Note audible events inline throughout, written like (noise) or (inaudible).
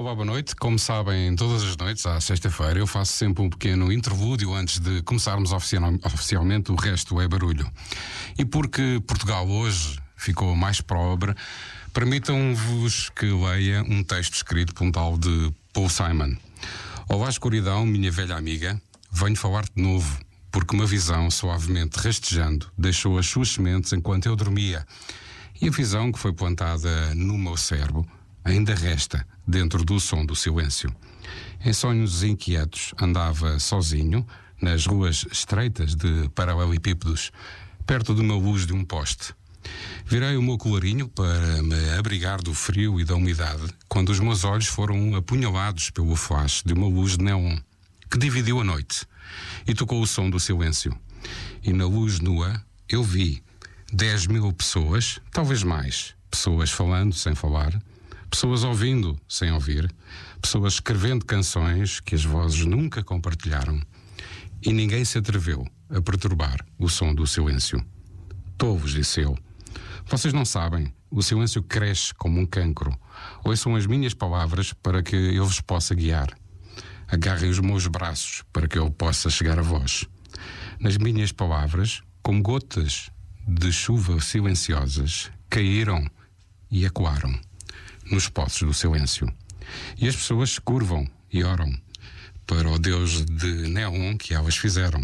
Olá, boa noite. Como sabem, todas as noites, à sexta-feira, eu faço sempre um pequeno interlúdio antes de começarmos oficial, oficialmente, o resto é barulho. E porque Portugal hoje ficou mais pobre, permitam-vos que leia um texto escrito por um tal de Paul Simon. Olá, escuridão, minha velha amiga, venho falar-te de novo, porque uma visão suavemente rastejando deixou as suas sementes enquanto eu dormia. E a visão que foi plantada no meu cérebro ainda resta dentro do som do silêncio. Em sonhos inquietos, andava sozinho nas ruas estreitas de paralelepípedos, perto de uma luz de um poste. Virei o meu colarinho para me abrigar do frio e da umidade quando os meus olhos foram apunhalados pelo flash de uma luz de neon que dividiu a noite e tocou o som do silêncio. E na luz nua eu vi dez mil pessoas, talvez mais, pessoas falando sem falar, pessoas ouvindo sem ouvir, pessoas escrevendo canções que as vozes nunca compartilharam. E ninguém se atreveu a perturbar o som do silêncio. Tolos, disse eu. Vocês não sabem, o silêncio cresce como um cancro. Ouçam as minhas palavras para que eu vos possa guiar. Agarrem os meus braços para que eu possa chegar a vós. Nas minhas palavras, como gotas de chuva silenciosas, caíram e ecoaram nos poços do silêncio. E as pessoas se curvam e oram para o Deus de neon que elas fizeram.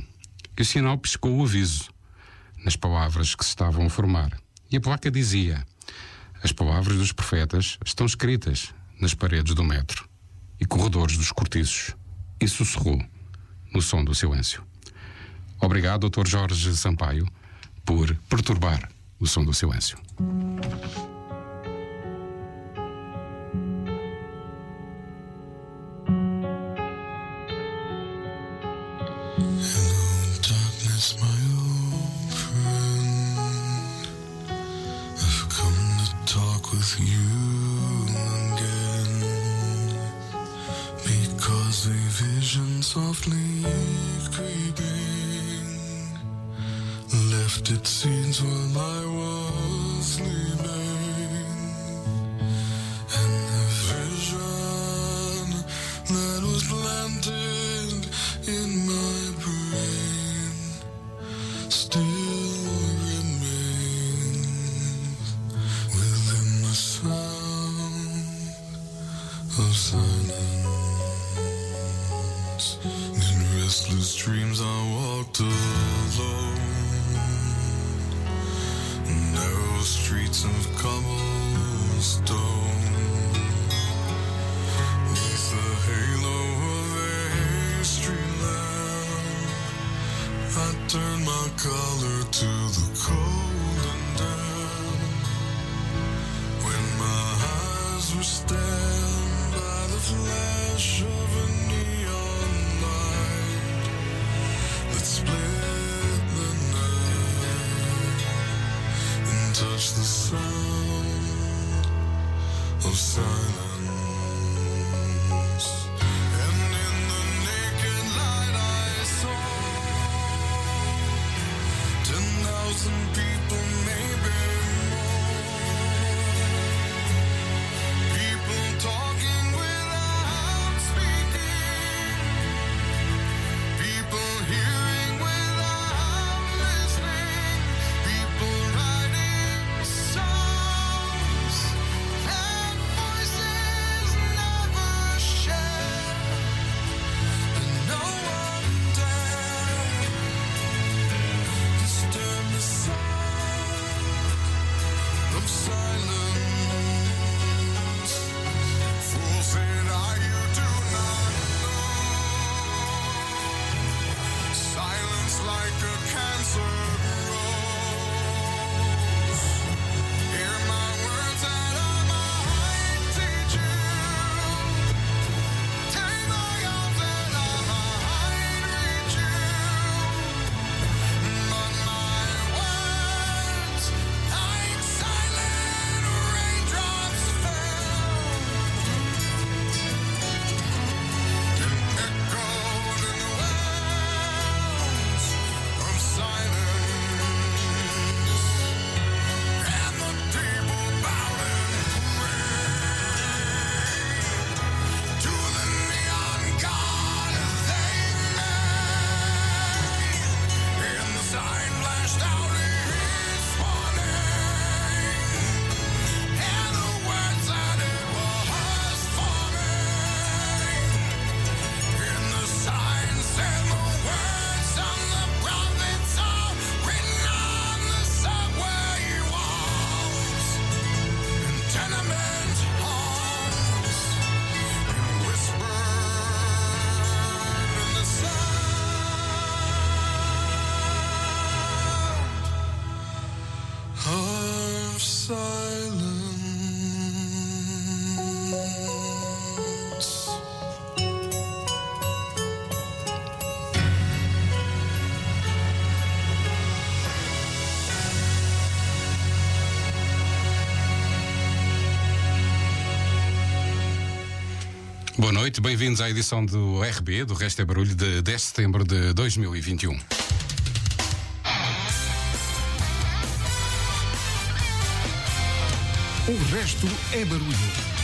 E o sinal piscou o aviso nas palavras que se estavam a formar. E a placa dizia: As palavras dos profetas estão escritas nas paredes do metro e corredores dos cortiços. E sussurrou no som do silêncio. Obrigado, Dr. Jorge Sampaio, por perturbar o som do silêncio. softly creeping, left its scenes while I. noite, bem-vindos à edição do RB, do Resto é Barulho, de 10 de setembro de 2021. O resto é barulho.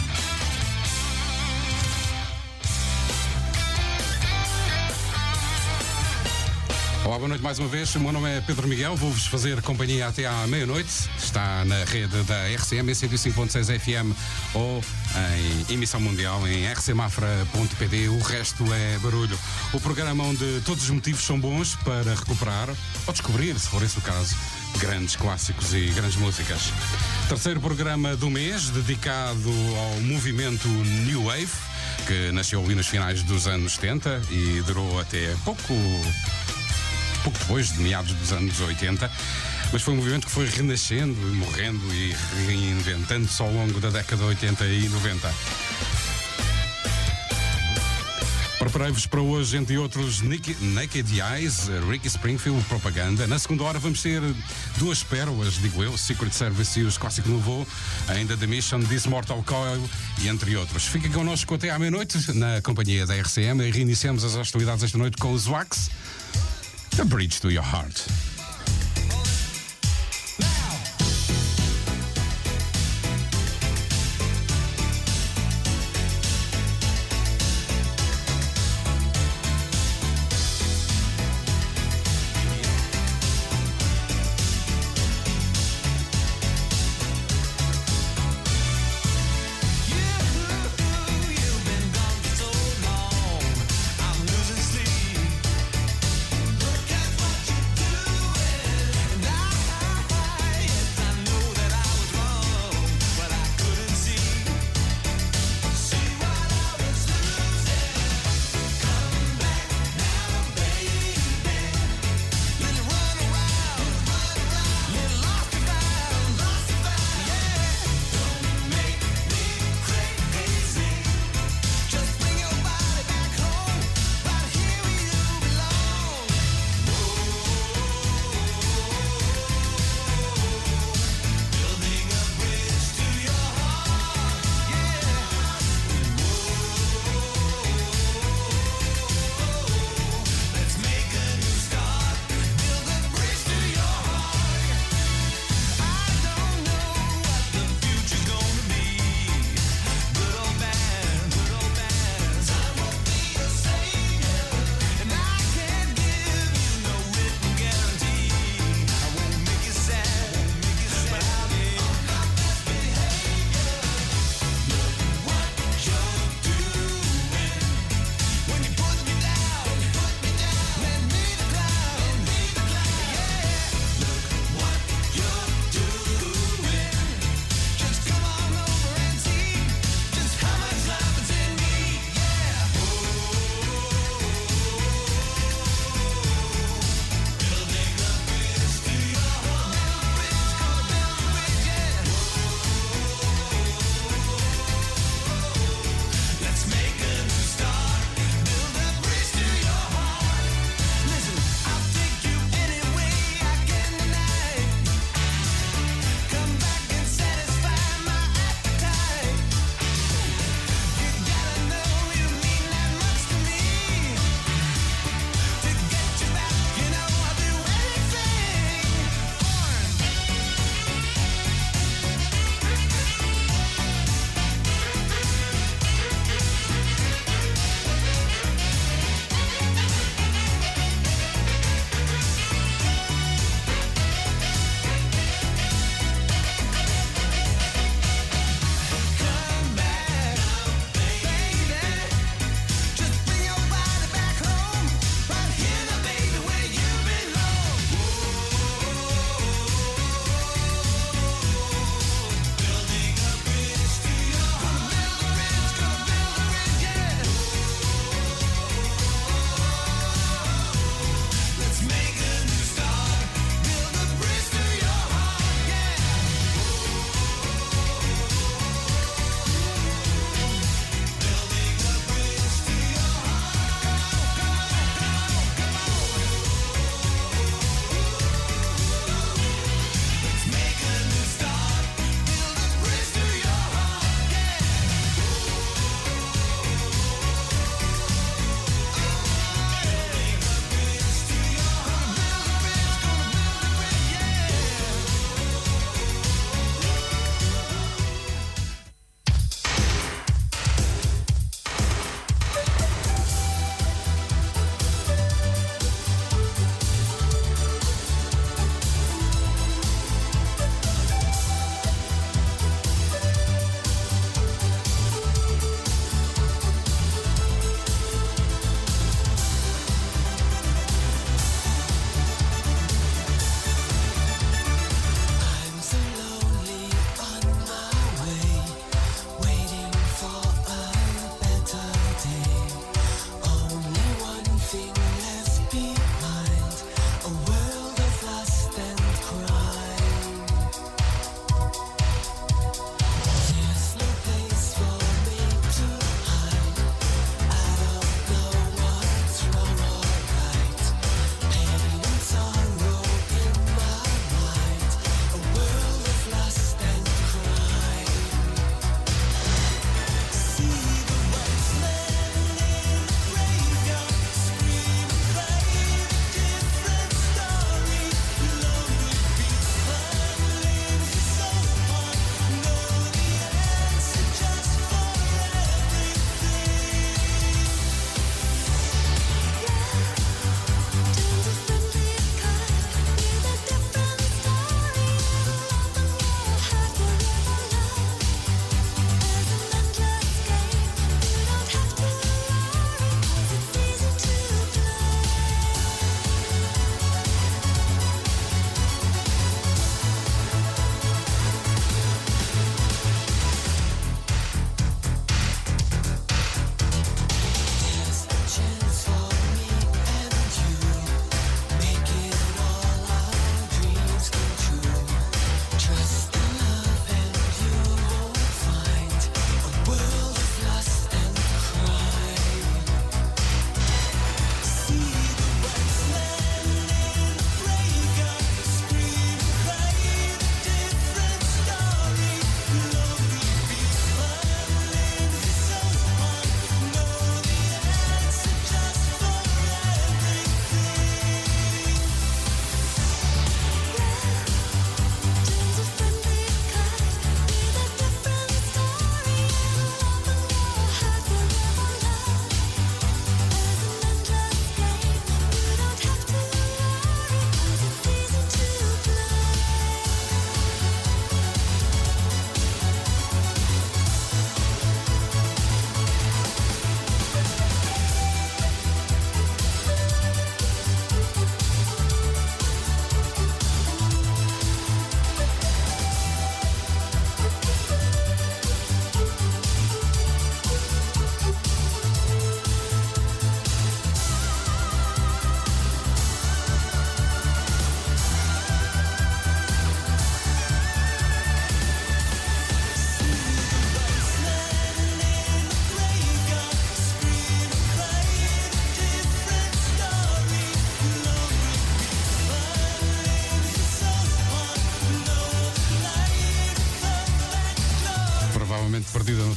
Olá, boa noite mais uma vez. O meu nome é Pedro Miguel, vou-vos fazer companhia até à meia-noite. Está na rede da RCM, 105.6 FM ou em emissão mundial em rcmafra.pd. O resto é barulho. O programa onde todos os motivos são bons para recuperar ou descobrir, se for esse o caso, grandes clássicos e grandes músicas. Terceiro programa do mês, dedicado ao movimento New Wave, que nasceu ali nos finais dos anos 70 e durou até pouco pouco depois de meados dos anos 80, mas foi um movimento que foi renascendo e morrendo e reinventando-se ao longo da década de 80 e 90. Preparei-vos para hoje, entre outros, Naked Eyes, Ricky Springfield, Propaganda. Na segunda hora vamos ter duas pérolas, digo eu, Secret Service e os Clássico Novo, ainda The Mission, This Mortal Coil e entre outros. Fiquem connosco até à meia-noite, na companhia da RCM, e reiniciamos as hostilidades esta noite com os Wax. The Bridge to Your Heart.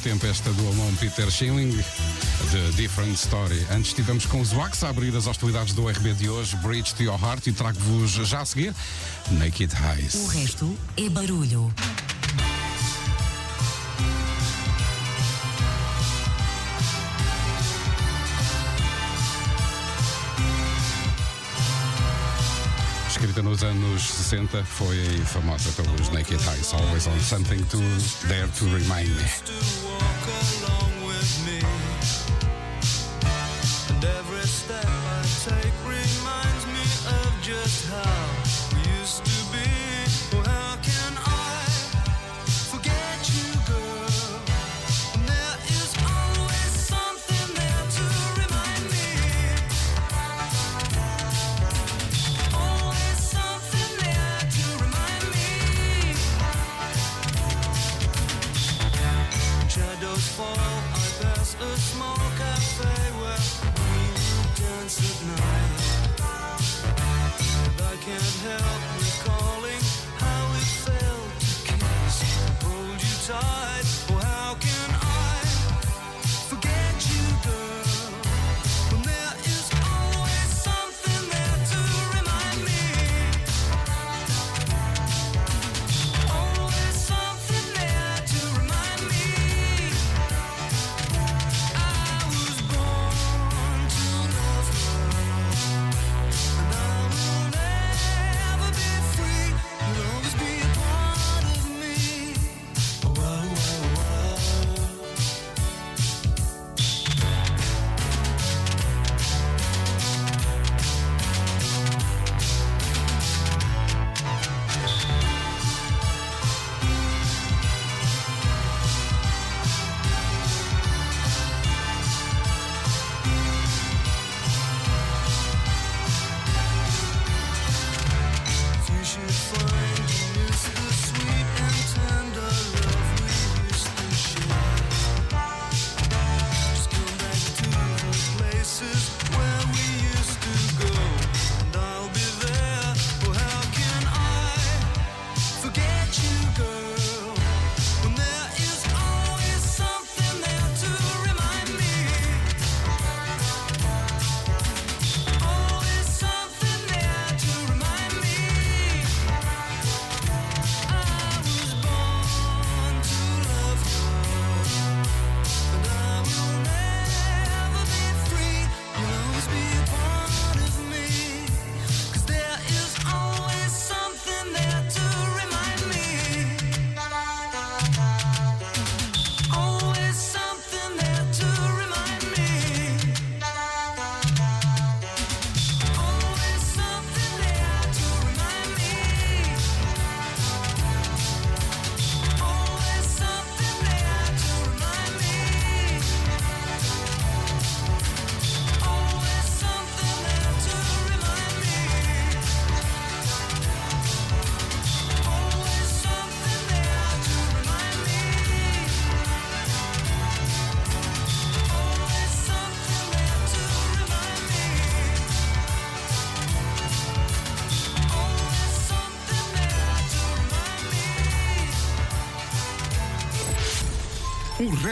tempo esta do alemão Peter Schilling, The Different Story. Antes estivemos com os Wax a abrir as hostilidades do RB de hoje, Bridge to Your Heart, e trago-vos já a seguir Naked Highs. O resto é barulho. escrita nos anos 60, foi famosa pelos Naked Eyes, Always on Something to Dare to Remind Me. this time. help me calling how it felt to kiss, hold you tight.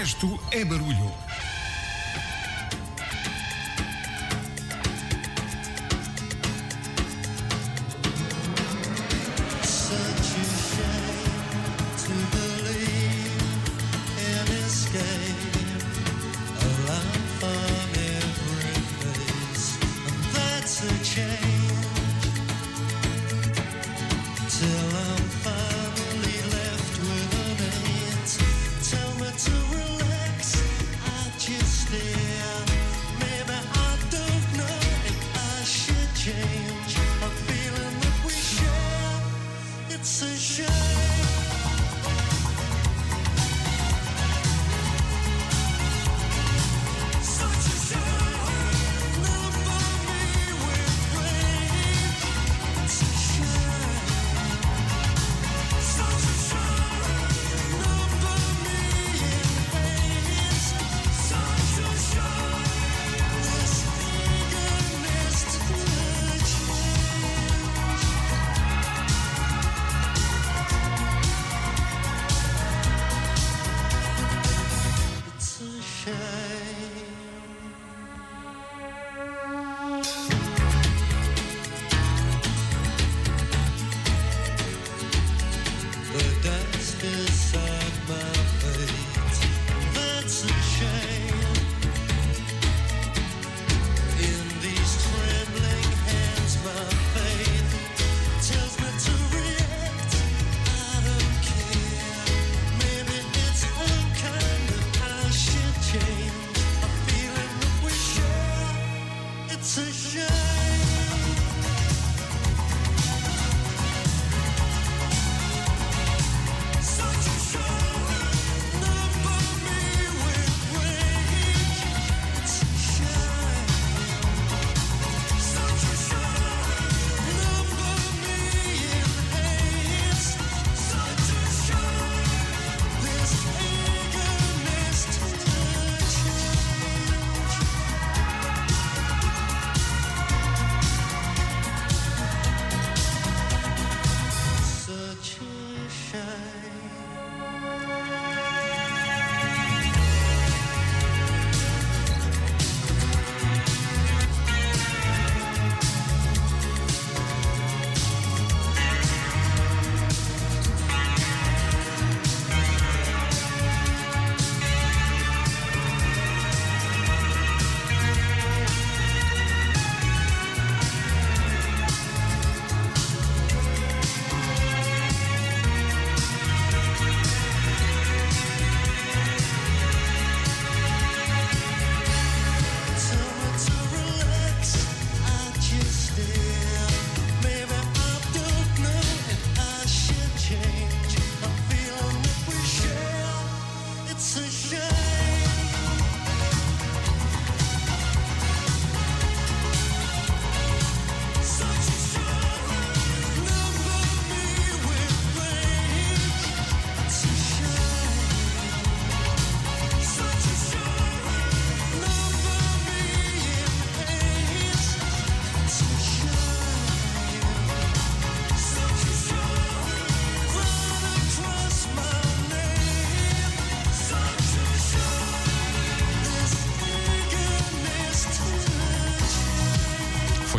resto é barulho.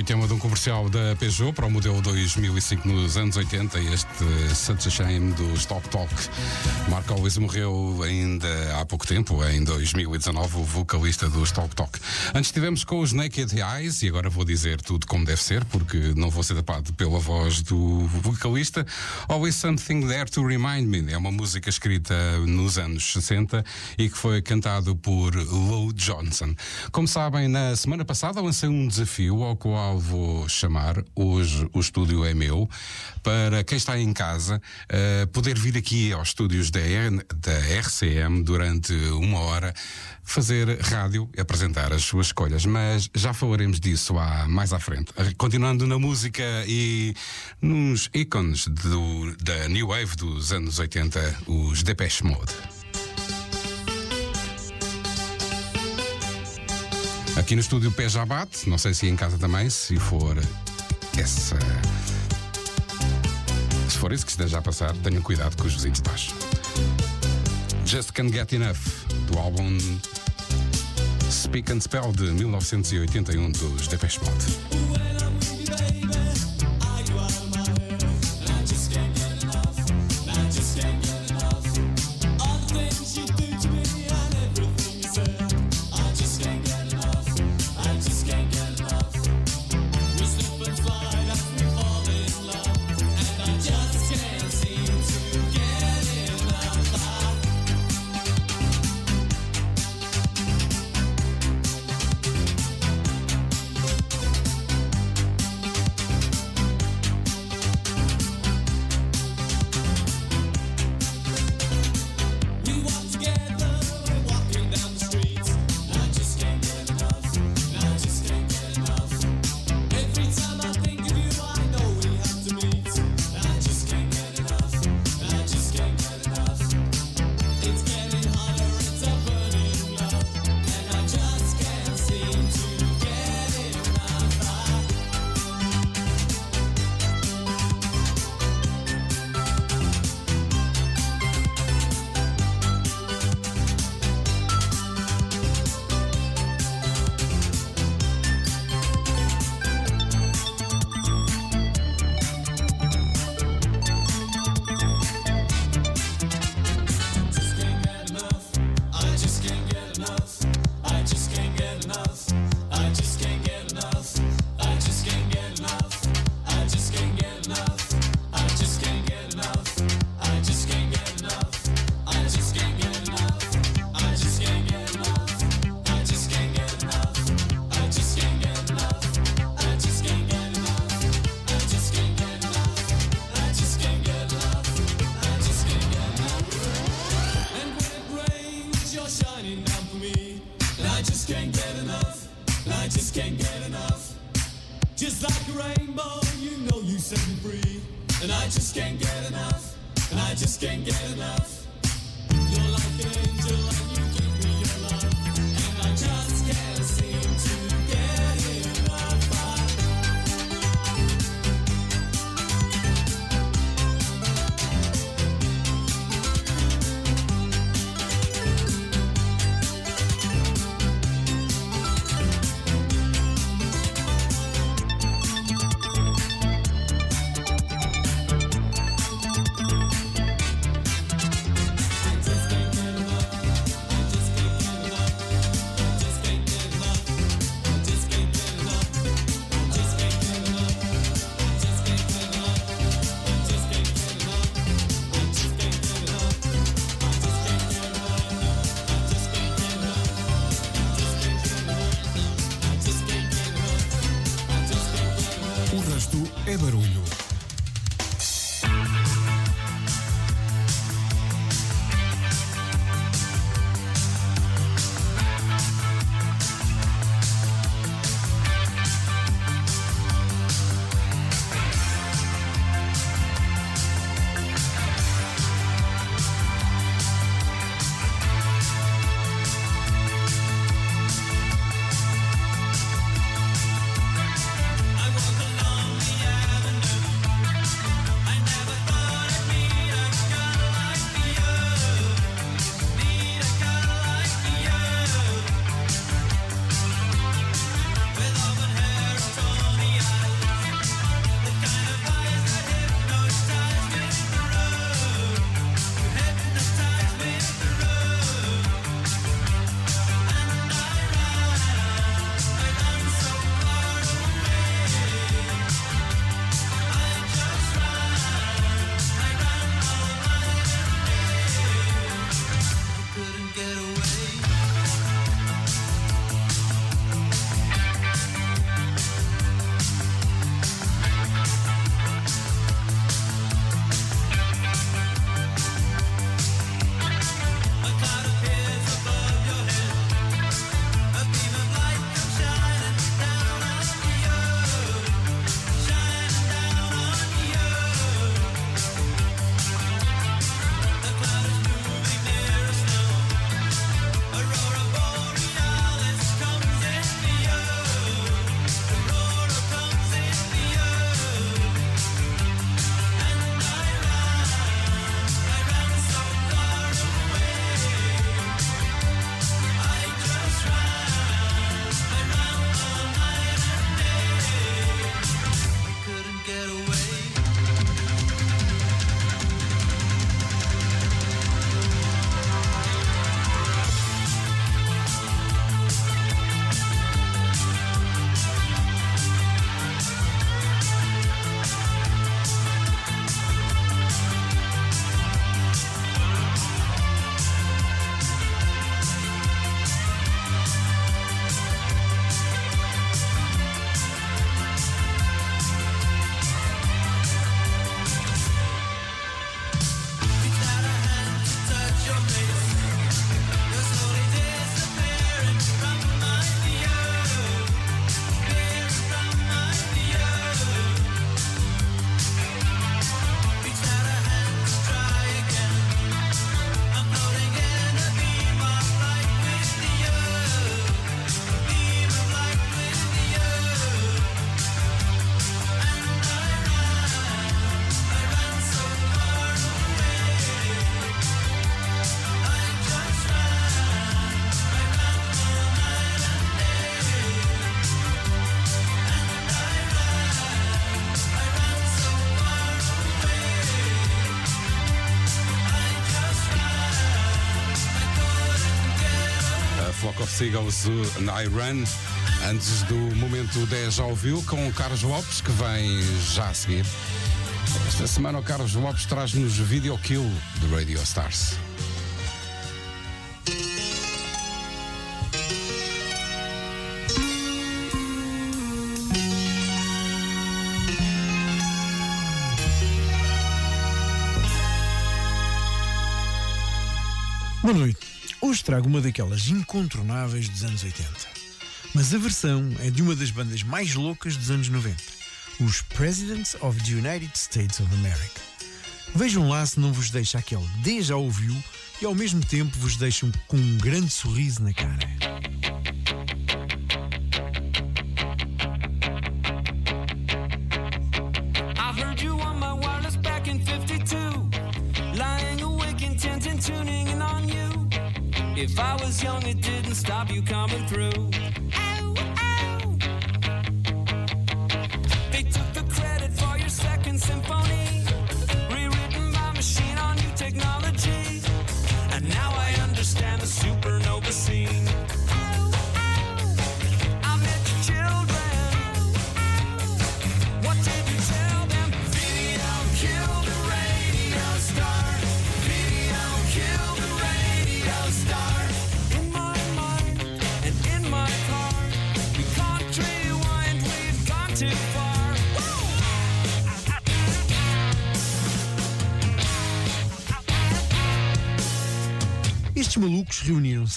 Tema de um comercial da Peugeot para o modelo 2005 nos anos 80, este Such a Shame do Stop Talk. Mark Always morreu ainda há pouco tempo, em 2019, o vocalista do Stop Talk. Antes estivemos com os Naked Eyes, e agora vou dizer tudo como deve ser, porque não vou ser tapado pela voz do vocalista. Always Something There to Remind Me é uma música escrita nos anos 60 e que foi cantado por Lou Johnson. Como sabem, na semana passada lancei um desafio ao qual vou chamar Hoje o Estúdio é Meu, para quem está em casa eh, poder vir aqui aos estúdios da, da RCM durante uma hora fazer rádio e apresentar as suas escolhas, mas já falaremos disso à, mais à frente. Continuando na música e nos ícones do- da New Wave dos anos 80, os Depeche Mode. Aqui no estúdio pé já bate, não sei se em casa também, se for essa. Se for isso que esteja a passar, tenham cuidado com os vizinhos de baixo. Just Can't Get Enough, do álbum Speak and Spell de 1981 dos Depeche Mode. sigam-se na Iran. Antes do momento 10 ao vivo, com o Carlos Lopes, que vem já a seguir. Esta semana o Carlos Lopes traz-nos Video Kill de Radio Stars. trago uma daquelas incontornáveis dos anos 80. Mas a versão é de uma das bandas mais loucas dos anos 90, os Presidents of the United States of America. Vejam lá se não vos deixa aquele déjà ouviu e ao mesmo tempo vos deixam com um grande sorriso na cara.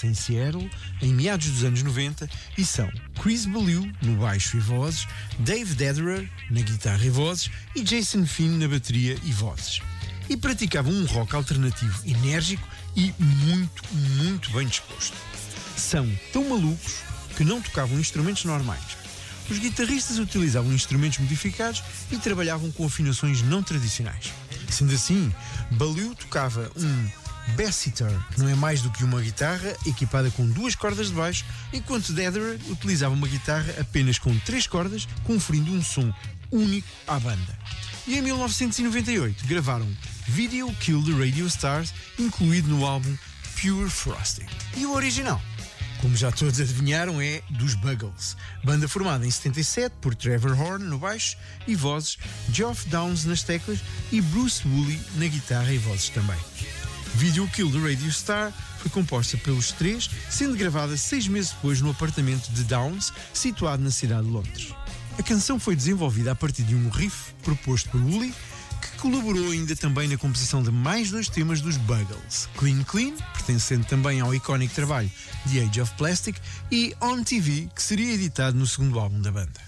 Em Seattle em meados dos anos 90 e são Chris Ballou no baixo e vozes, Dave Dederer na guitarra e vozes e Jason Finn na bateria e vozes. E praticavam um rock alternativo enérgico e muito, muito bem disposto. São tão malucos que não tocavam instrumentos normais. Os guitarristas utilizavam instrumentos modificados e trabalhavam com afinações não tradicionais. Sendo assim, Ballou tocava um Bassitar, que não é mais do que uma guitarra equipada com duas cordas de baixo, enquanto Dederer utilizava uma guitarra apenas com três cordas, conferindo um som único à banda. E em 1998 gravaram Video Kill the Radio Stars, incluído no álbum Pure Frosting. E o original? Como já todos adivinharam, é dos Buggles, banda formada em 77 por Trevor Horn no baixo e vozes, Geoff Downs nas teclas e Bruce Woolley na guitarra e vozes também. Video Kill the Radio Star foi composta pelos três, sendo gravada seis meses depois no apartamento de Downs, situado na cidade de Londres. A canção foi desenvolvida a partir de um riff proposto por Woolley, que colaborou ainda também na composição de mais dois temas dos Buggles, Clean Clean, pertencendo também ao icónico trabalho The Age of Plastic, e On TV, que seria editado no segundo álbum da banda.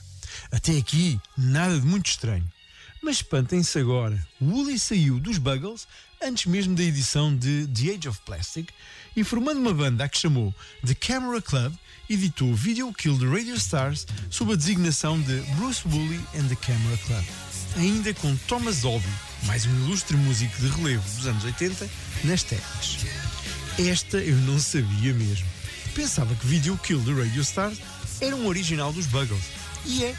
Até aqui, nada de muito estranho. Mas espantem-se agora, Woolley saiu dos Buggles antes mesmo da edição de The Age of Plastic e formando uma banda a que chamou The Camera Club, editou Video Kill the Radio Stars sob a designação de Bruce Woolley and the Camera Club. Ainda com Thomas Dolby, mais um ilustre músico de relevo dos anos 80, nas teclas. Esta eu não sabia mesmo. Pensava que Video Kill the Radio Stars era um original dos Buggles. E é.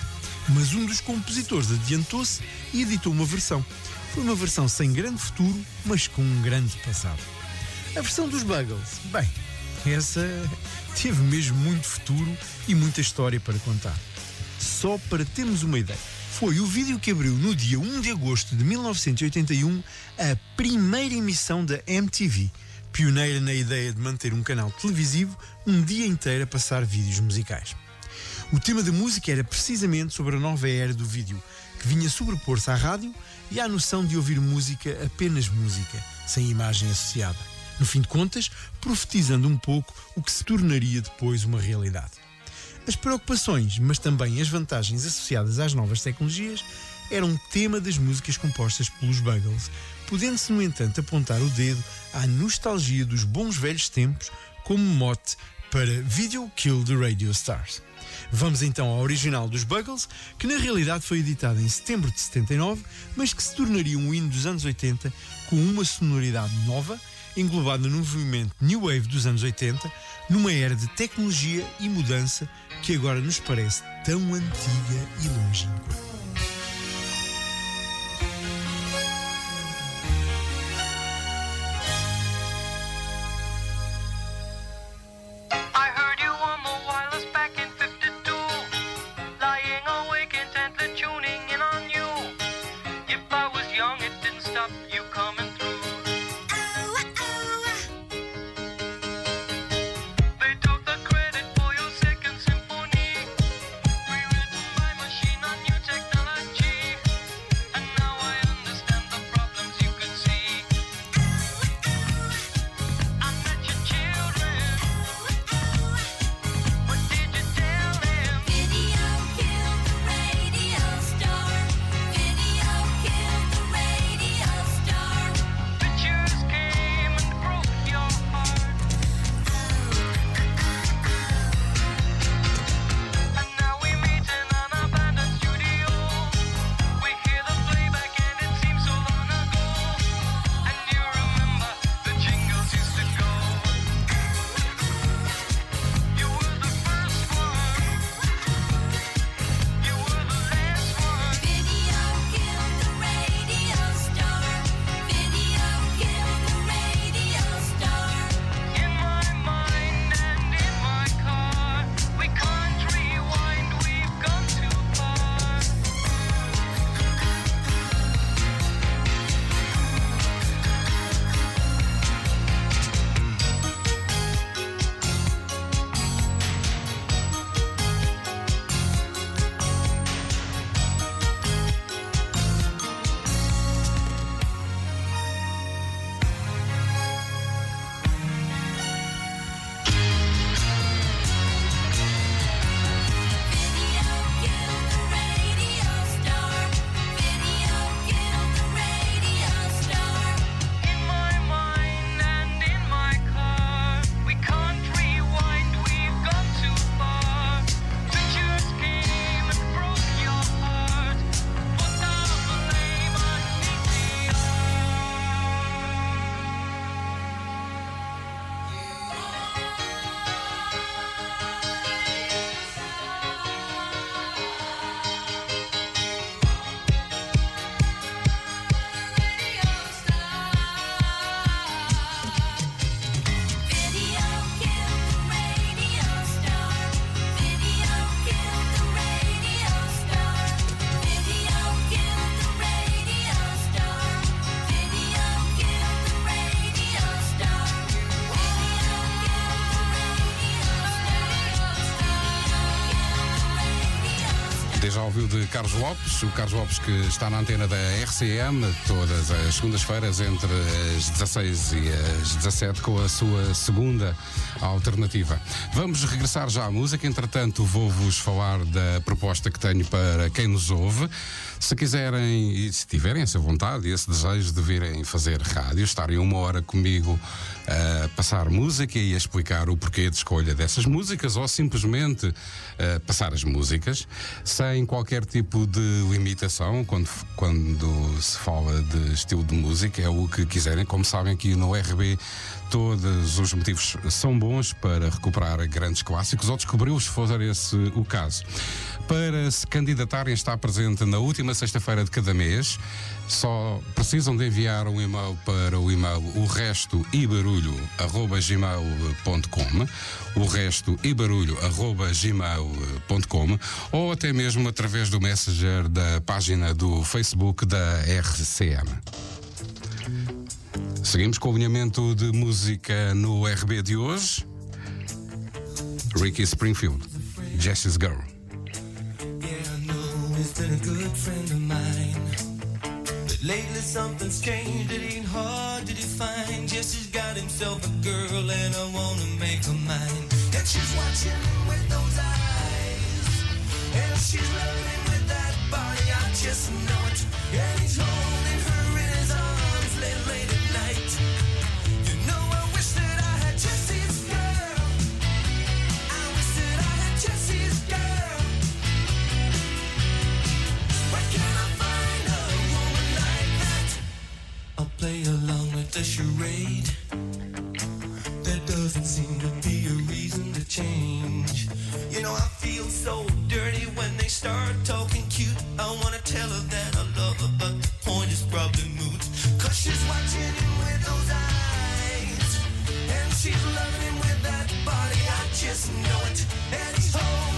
Mas um dos compositores adiantou-se e editou uma versão. Foi uma versão sem grande futuro, mas com um grande passado. A versão dos Buggles, bem, essa (laughs) teve mesmo muito futuro e muita história para contar. Só para termos uma ideia, foi o vídeo que abriu no dia 1 de agosto de 1981 a primeira emissão da MTV, pioneira na ideia de manter um canal televisivo um dia inteiro a passar vídeos musicais. O tema da música era precisamente sobre a nova era do vídeo, que vinha sobrepor-se à rádio e à noção de ouvir música apenas música, sem imagem associada. No fim de contas, profetizando um pouco o que se tornaria depois uma realidade. As preocupações, mas também as vantagens associadas às novas tecnologias, eram tema das músicas compostas pelos Buggles, podendo-se, no entanto, apontar o dedo à nostalgia dos bons velhos tempos como mote para Video Kill the Radio Stars. Vamos então ao original dos Buggles, que na realidade foi editado em setembro de 79, mas que se tornaria um hino dos anos 80 com uma sonoridade nova, englobada no movimento New Wave dos anos 80, numa era de tecnologia e mudança que agora nos parece tão antiga e longínqua. Ouviu de Carlos Lopes, o Carlos Lopes que está na antena da RCM todas as segundas-feiras entre as 16 e as 17 com a sua segunda alternativa. Vamos regressar já à música, entretanto vou-vos falar da proposta que tenho para quem nos ouve. Se quiserem e se tiverem essa vontade e esse desejo de virem fazer rádio, estarem uma hora comigo a passar música e a explicar o porquê de escolha dessas músicas ou simplesmente a passar as músicas sem qualquer tipo de limitação quando, quando se fala de estilo de música, é o que quiserem. Como sabem, aqui no RB todos os motivos são bons para recuperar grandes clássicos ou descobri-los, se for esse o caso. Para se candidatarem, está presente na última sexta-feira de cada mês. Só precisam de enviar um e-mail para o e-mail o resto e barulho gmail.com o resto e barulho gmail.com ou até mesmo através do messenger da página do Facebook da RCM. Seguimos com o alinhamento de música no RB de hoje. Ricky Springfield, Jessie's Girl. Yeah, lately something's changed, it ain't hard to define. Jesse's got himself a girl and I wanna make her mine. And she's watching him with those eyes. And she's loving with that body, I just know it. And he's holding her in his arms late, late at night. Play along with the charade. There doesn't seem to be a reason to change. You know, I feel so dirty when they start talking cute. I wanna tell her that I love her, but the point is probably moot. Cause she's watching him with those eyes. And she's loving him with that body, I just know it. And he's holding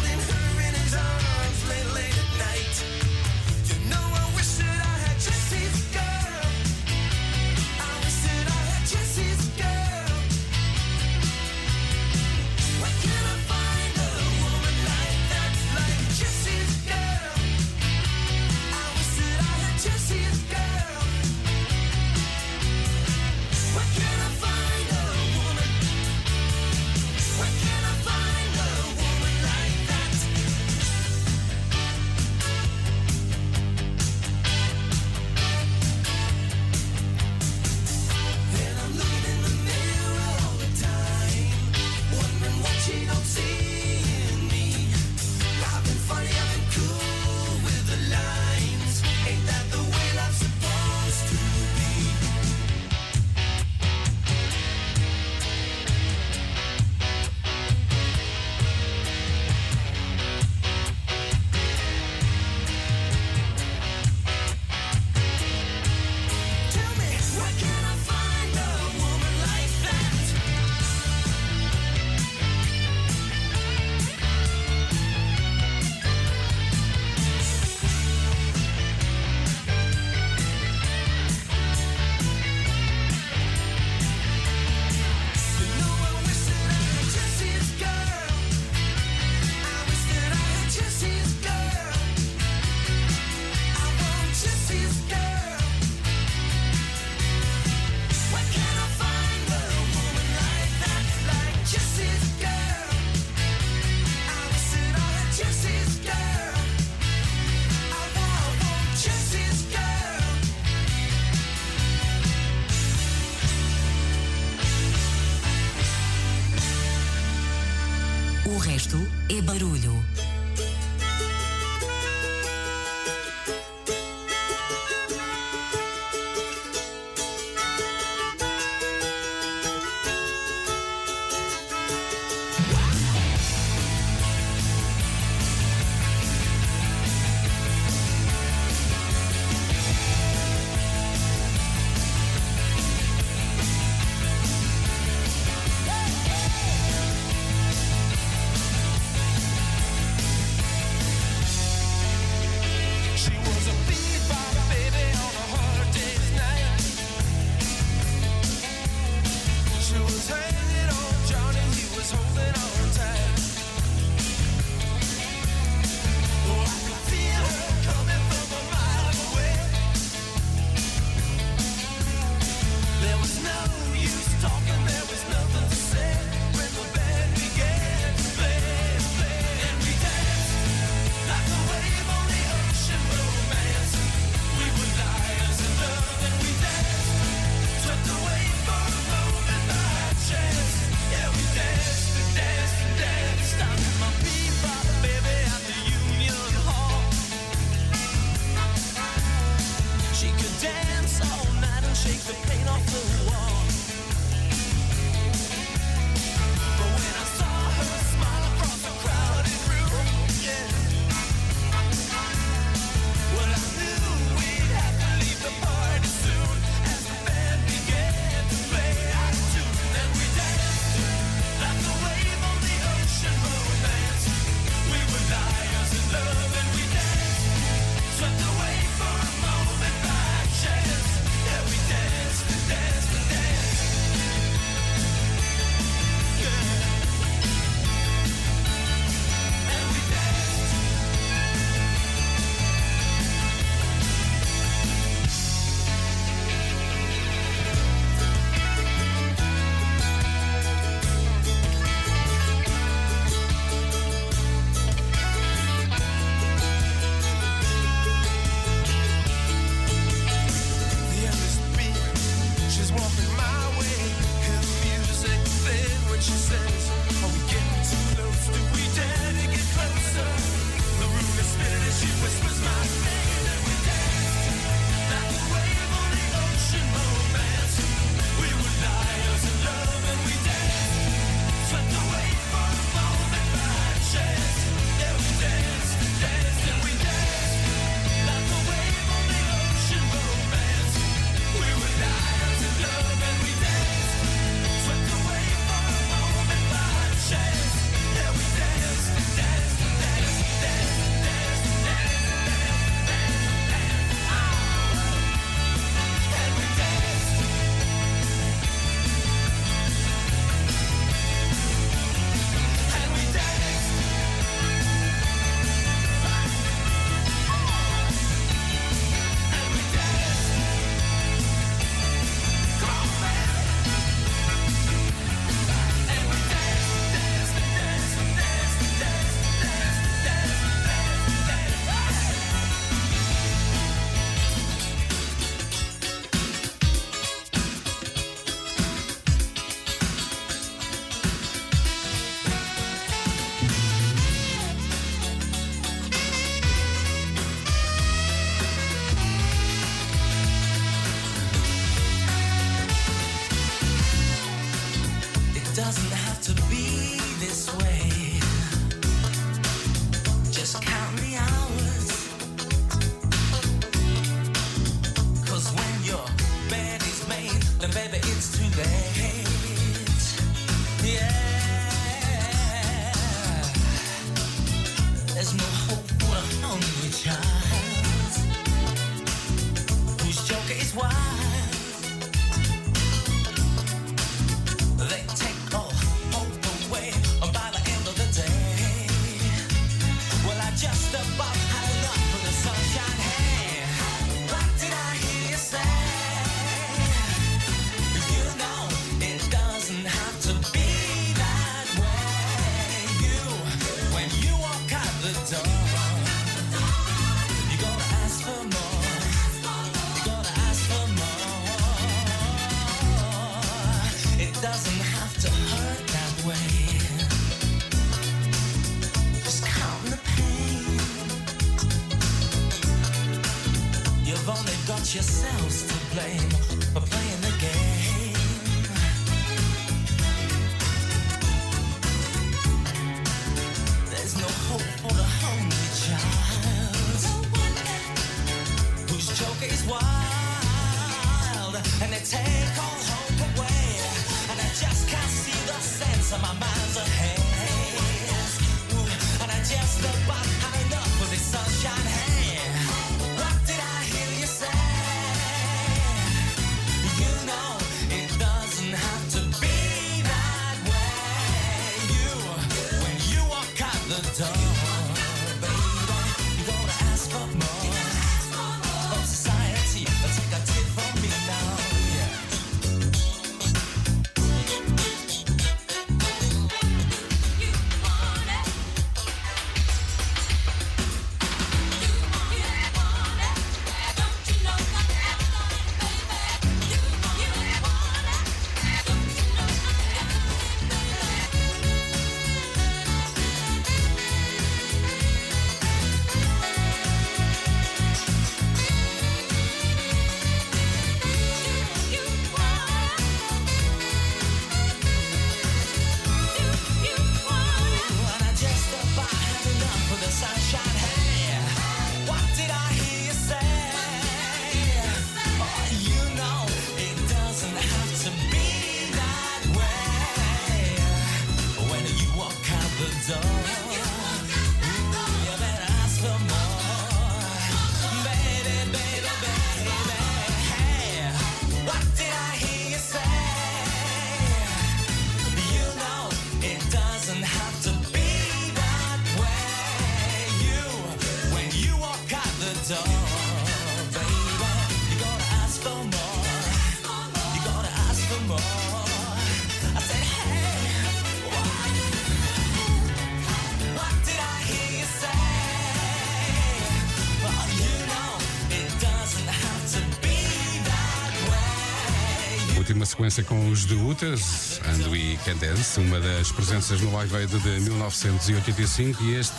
sequência com os The Hooters and We Can Dance, uma das presenças no Live Aid de 1985 e este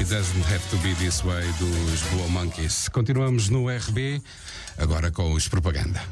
It Doesn't Have To Be This Way dos Blue Monkeys. Continuamos no RB, agora com os Propaganda.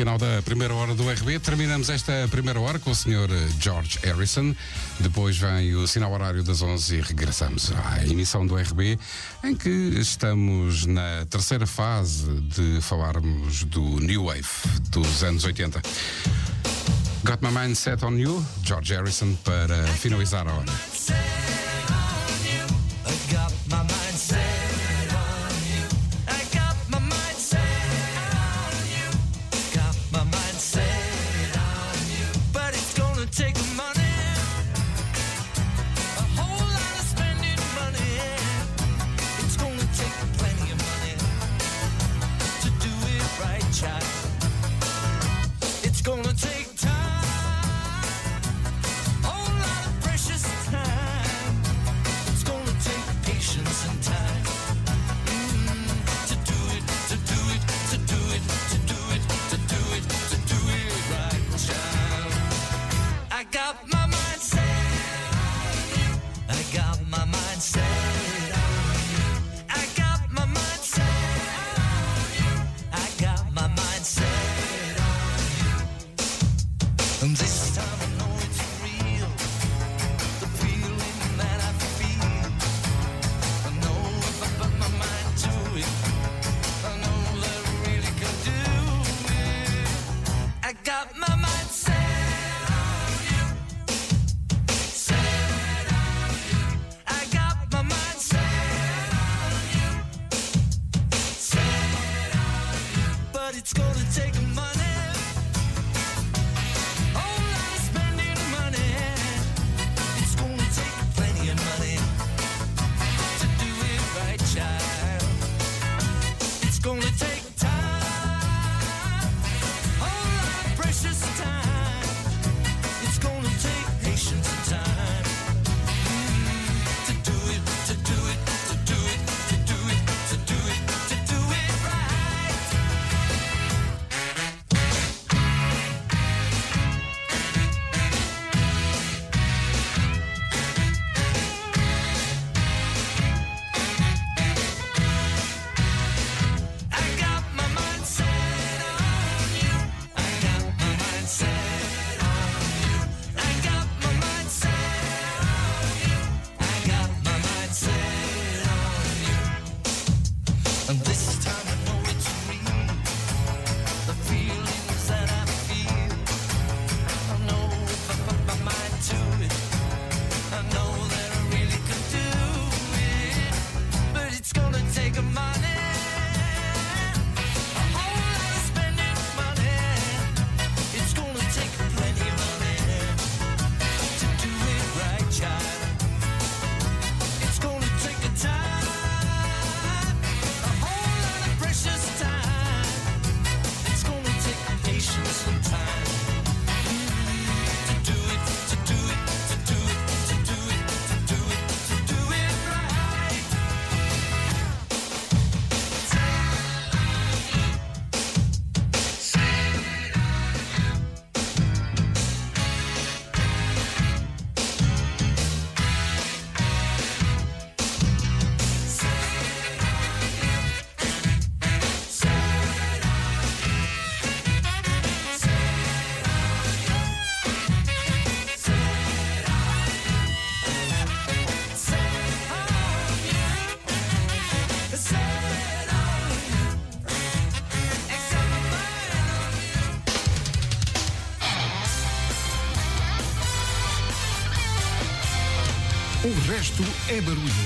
final da primeira hora do RB. Terminamos esta primeira hora com o Sr. Eh, George Harrison. Depois vem o sinal horário das 11 e regressamos à emissão do RB, em que estamos na terceira fase de falarmos do New Wave dos anos 80. Got my mind set on you, George Harrison, para finalizar a hora. é barulho.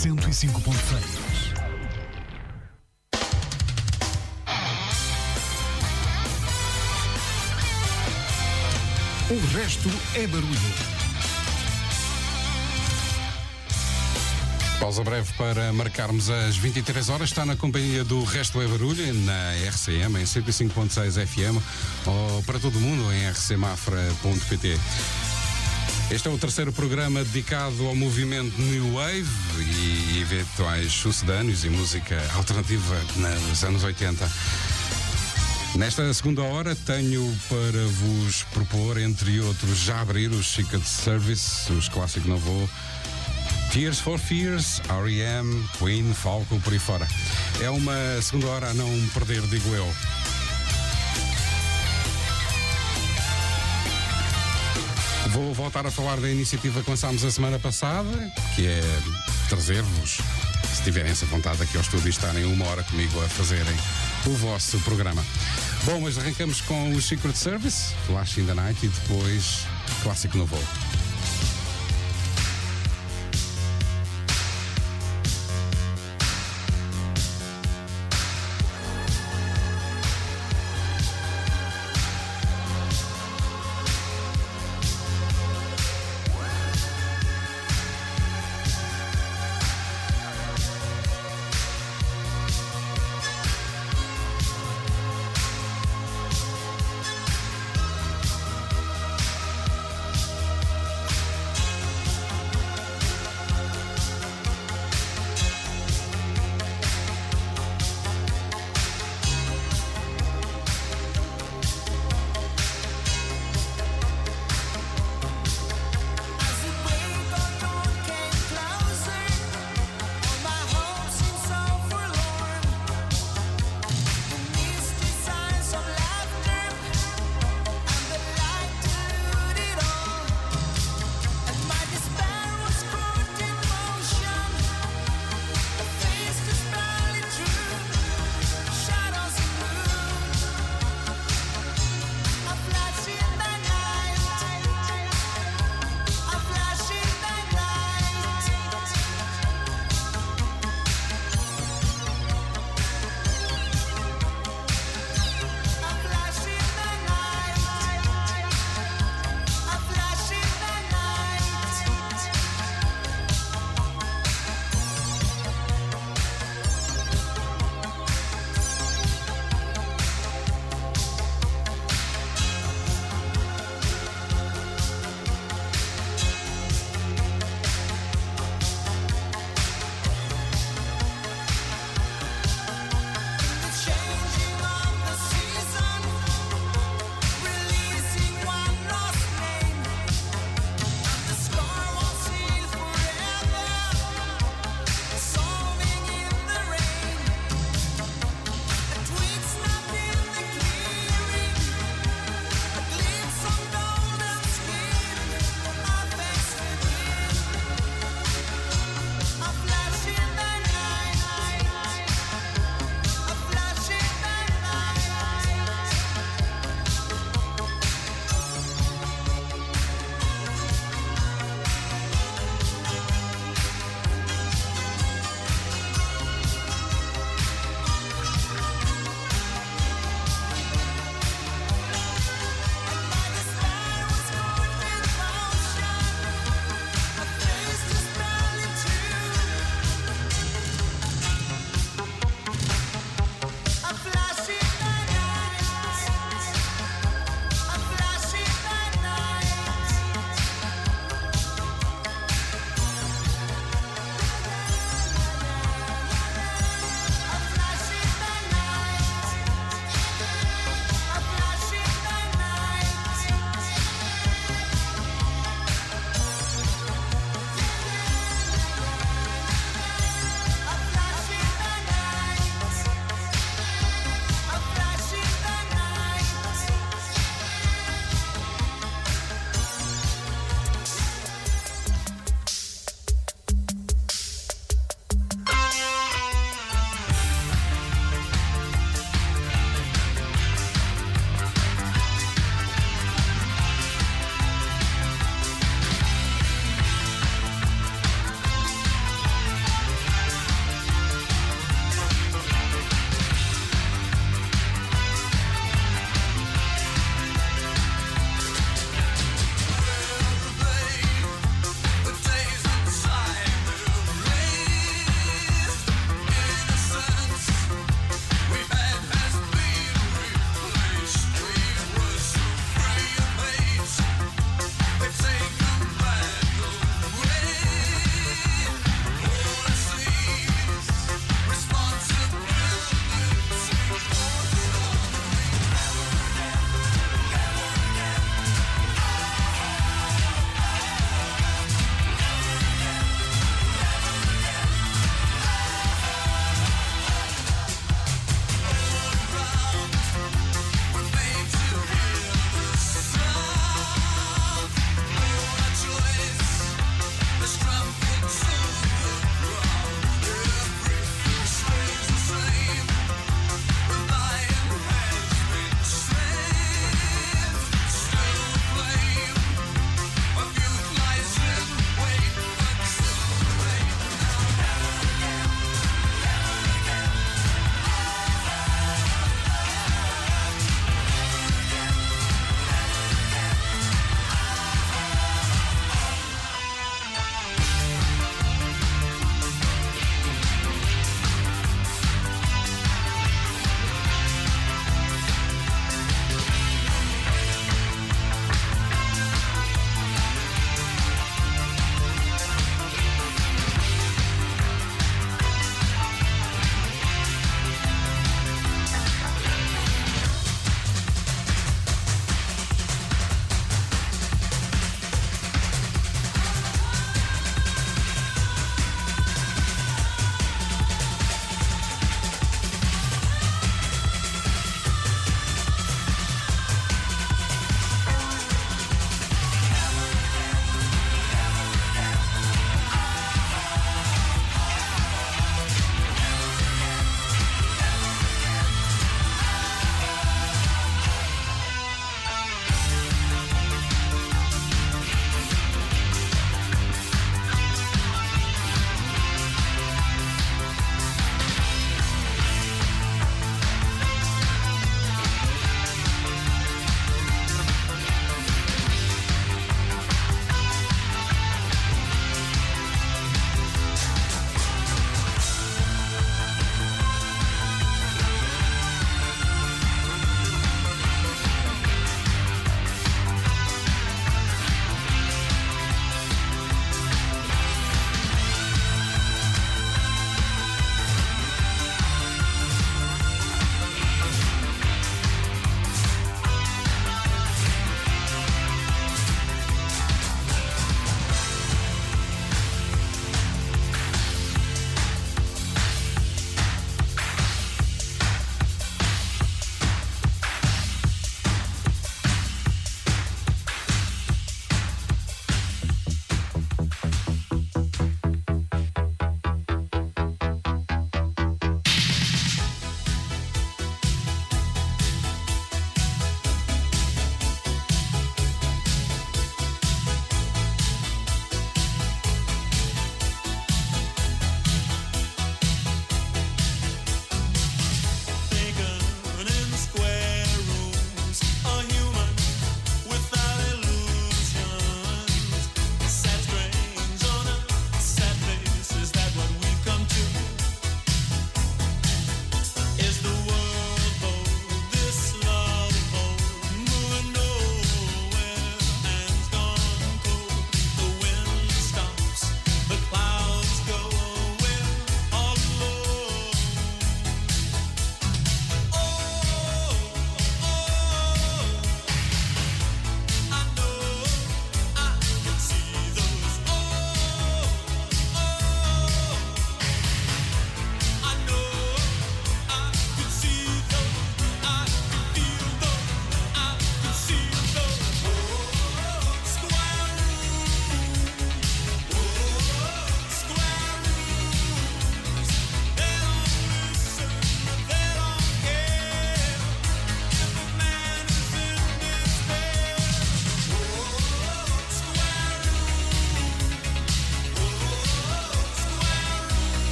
105.6. O resto é barulho. Pausa breve para marcarmos as 23 horas. Está na companhia do Resto é Barulho, na RCM, em 105.6 FM, ou para todo mundo em rcmafra.pt. Este é o terceiro programa dedicado ao movimento New Wave e eventuais sucedâneos e música alternativa nos anos 80. Nesta segunda hora tenho para vos propor, entre outros, já abrir os Secret Service, os clássicos não vou. Tears for Fears, R.E.M., Queen, Falco, por aí fora. É uma segunda hora a não perder, digo eu. Vou voltar a falar da iniciativa que lançámos a semana passada, que é trazer-vos, se tiverem essa vontade aqui ao estúdio e estarem uma hora comigo a fazerem o vosso programa. Bom, mas arrancamos com o Secret Service, Flash in the Night e depois Clássico no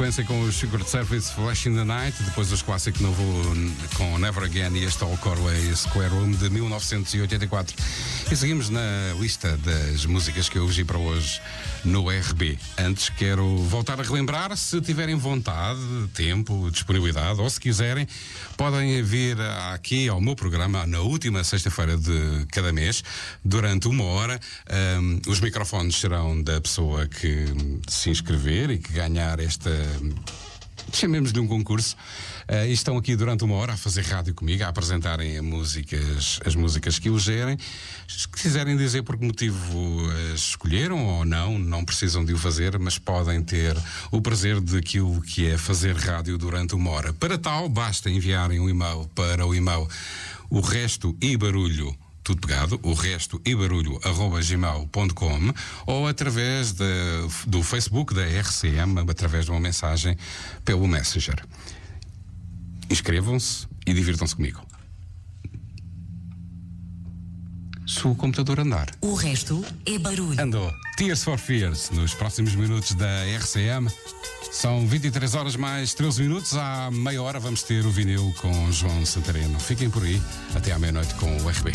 sequência com o Secret Service Flash in the Night, depois os clássicos novo com Never Again e este All Corway Square Room de 1984. E seguimos na lista das músicas que eu elegi para hoje no RB. Antes quero voltar a relembrar, se tiverem vontade, tempo, disponibilidade, ou se quiserem, podem vir aqui ao meu programa na última sexta-feira de cada mês, durante uma hora. Um, os microfones serão da pessoa que se inscrever e que ganhar esta chamemos-lhe um concurso, uh, e estão aqui durante uma hora a fazer rádio comigo, a apresentarem músicas, as músicas que elegerem. Se quiserem dizer por que motivo as escolheram ou não, não precisam de o fazer, mas podem ter o prazer daquilo que é fazer rádio durante uma hora. Para tal, basta enviarem um e-mail para o e-mail o resto e barulho tudo pegado, o resto e barulho arroba gmail.com ou através de, do Facebook da RCM, através de uma mensagem pelo Messenger. Inscrevam-se e divirtam-se comigo. Se o computador andar. O resto é barulho. Andou. Tears for Fears, nos próximos minutos da RCM. São 23 horas mais 13 minutos. À meia hora vamos ter o vinil com João Santareno. Fiquem por aí. Até à meia-noite com o RB.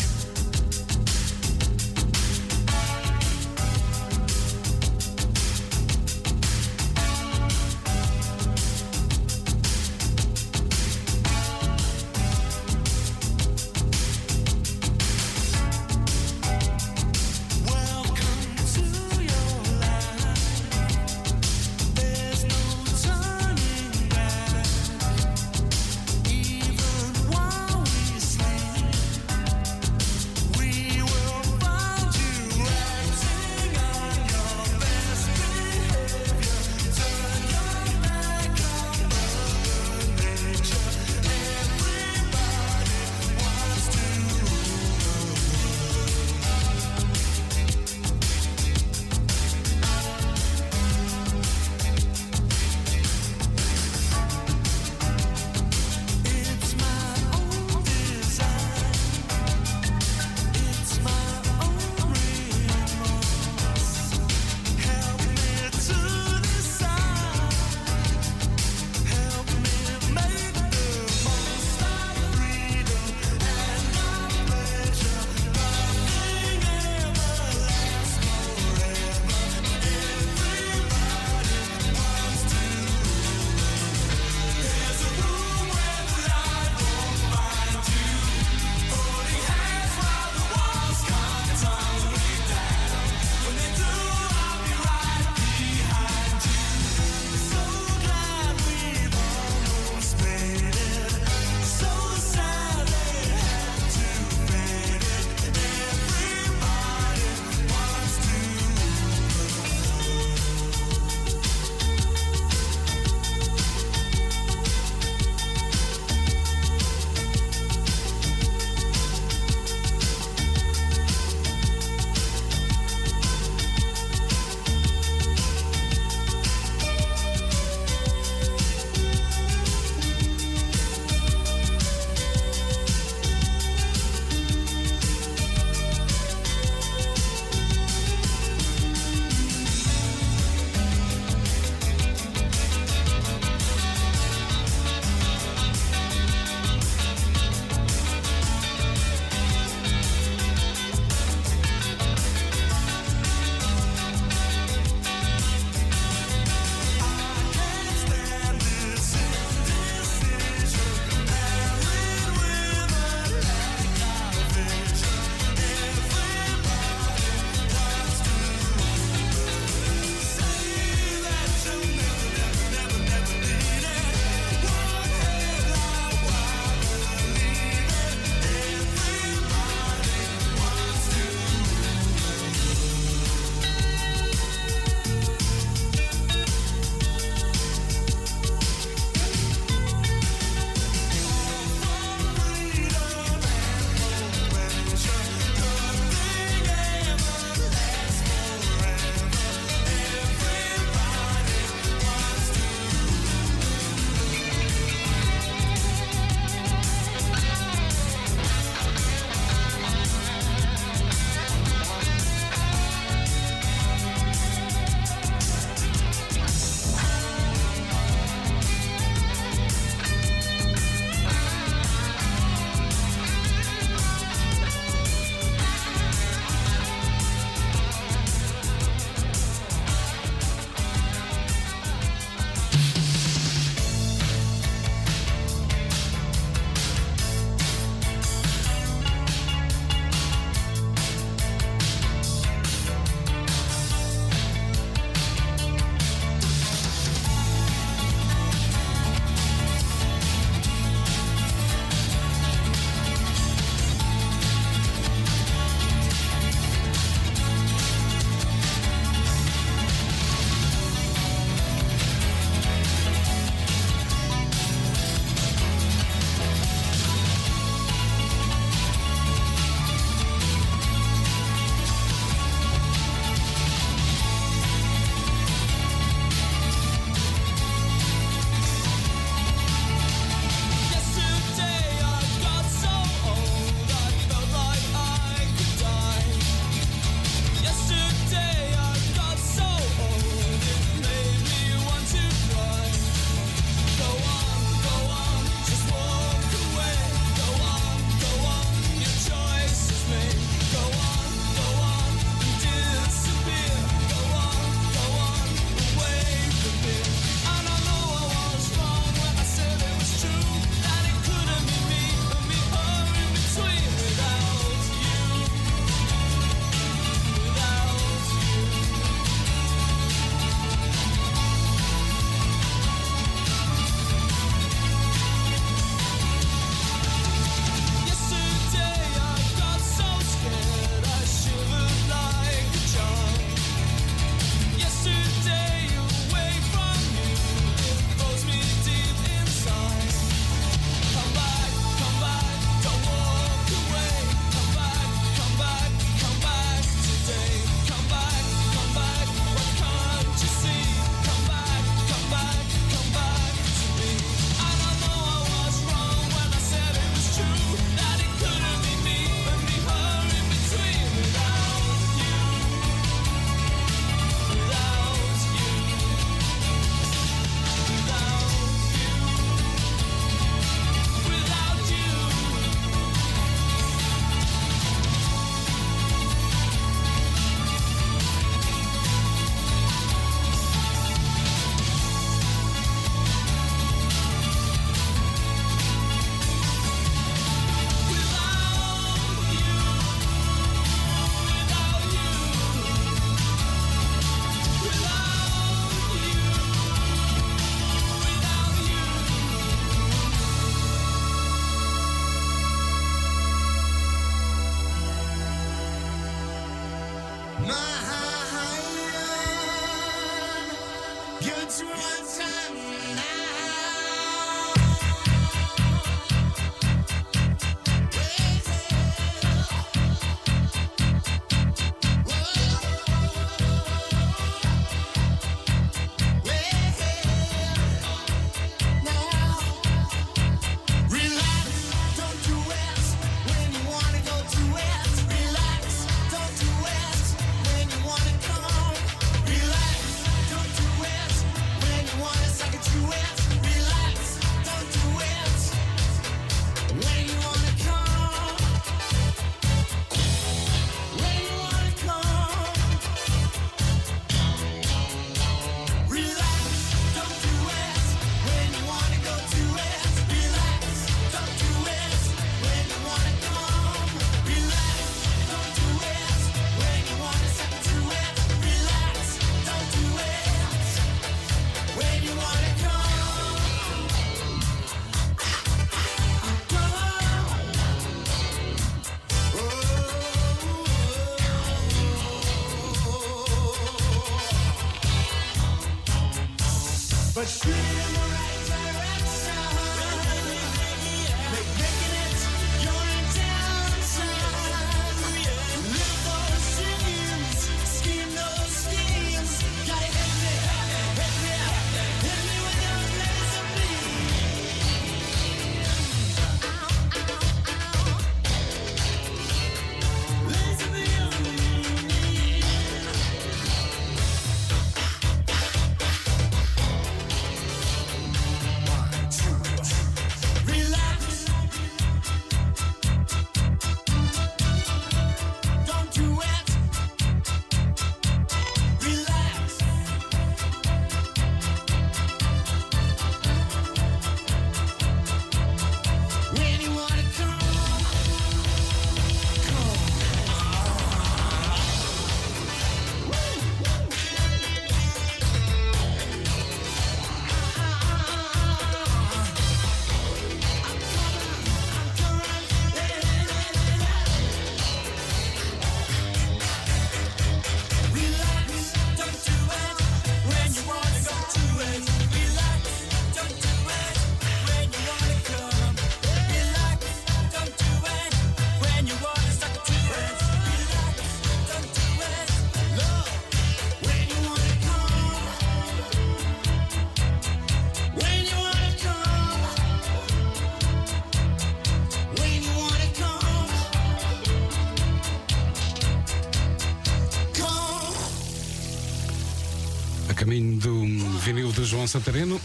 caminho do vinil de João Santareno.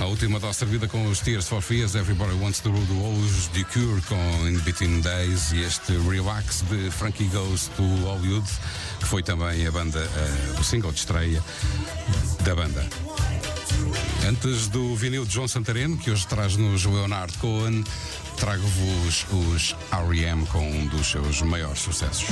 A última dose servida com os Tears for Fears, Everybody Wants to Rule the Walls, The Cure com In Between Days e este Relax de Frankie Goes to Hollywood, que foi também a banda, eh, o single de estreia da banda. Antes do vinil de João Santareno, que hoje traz-nos Leonardo Cohen, trago-vos os R.E.M. com um dos seus maiores sucessos.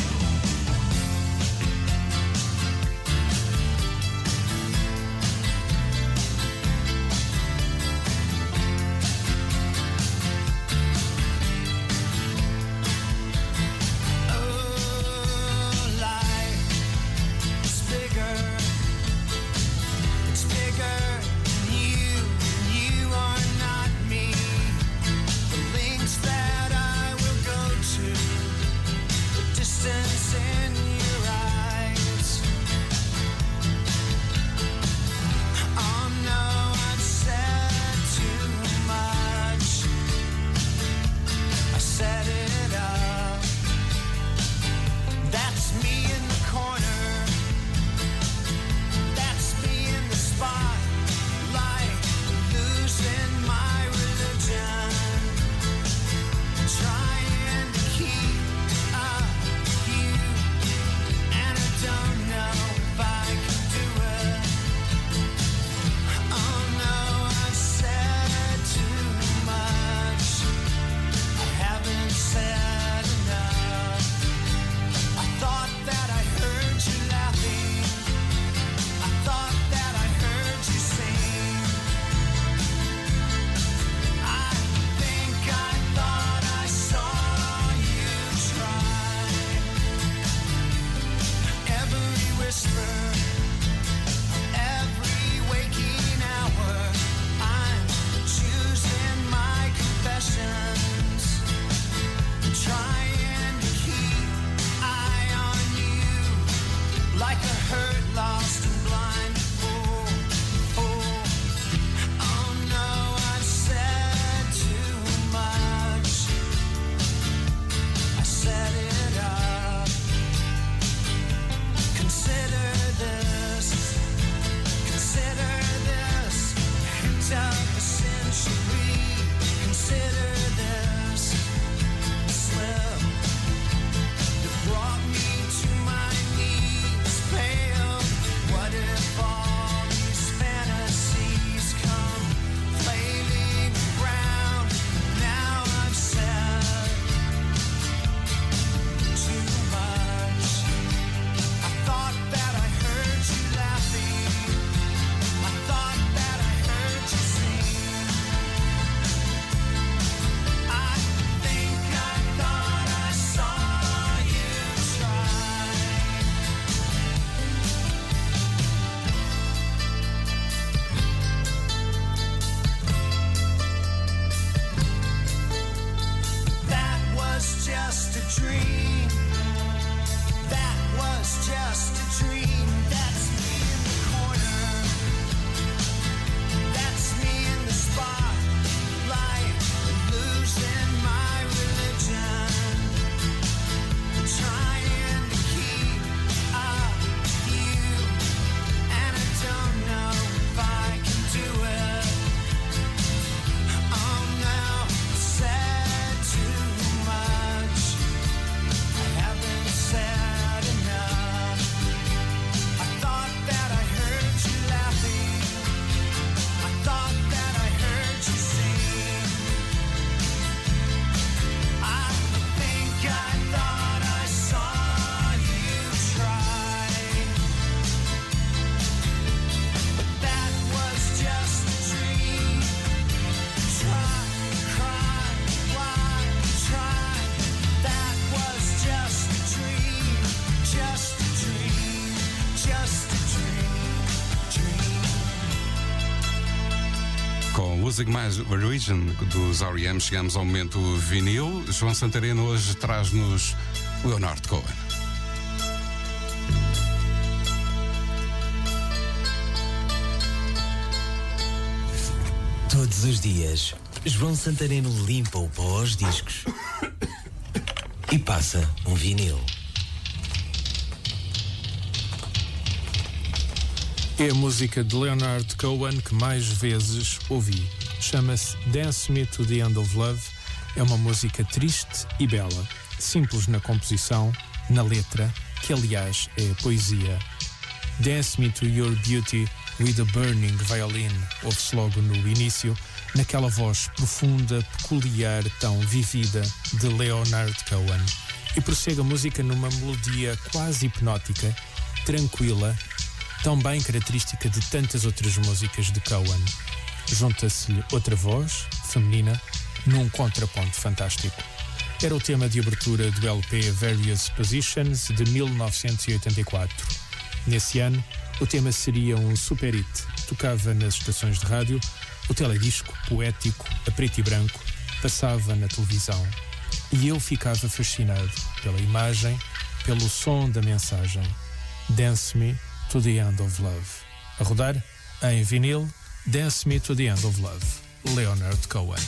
Music mais Origin dos R.E.M. chegamos ao momento vinil. João Santareno hoje traz-nos Leonard Cohen. Todos os dias, João Santareno limpa o pó aos discos e passa um vinil. É a música de Leonard Cohen que mais vezes ouvi. Chama-se Dance Me to the End of Love. É uma música triste e bela, simples na composição, na letra, que aliás é poesia. Dance Me to Your Beauty with a Burning Violin ouve-se logo no início, naquela voz profunda, peculiar, tão vivida de Leonard Cohen. E prossegue a música numa melodia quase hipnótica, tranquila, tão bem característica de tantas outras músicas de Cohen. Junta-se-lhe outra voz, feminina, num contraponto fantástico. Era o tema de abertura do LP Various Positions de 1984. Nesse ano, o tema seria um super hit. Tocava nas estações de rádio, o teledisco, poético, a preto e branco, passava na televisão. E eu ficava fascinado pela imagem, pelo som da mensagem. Dance Me to the End of Love. A rodar em vinil, Dance Me to the End of Love. Leonard Cohen.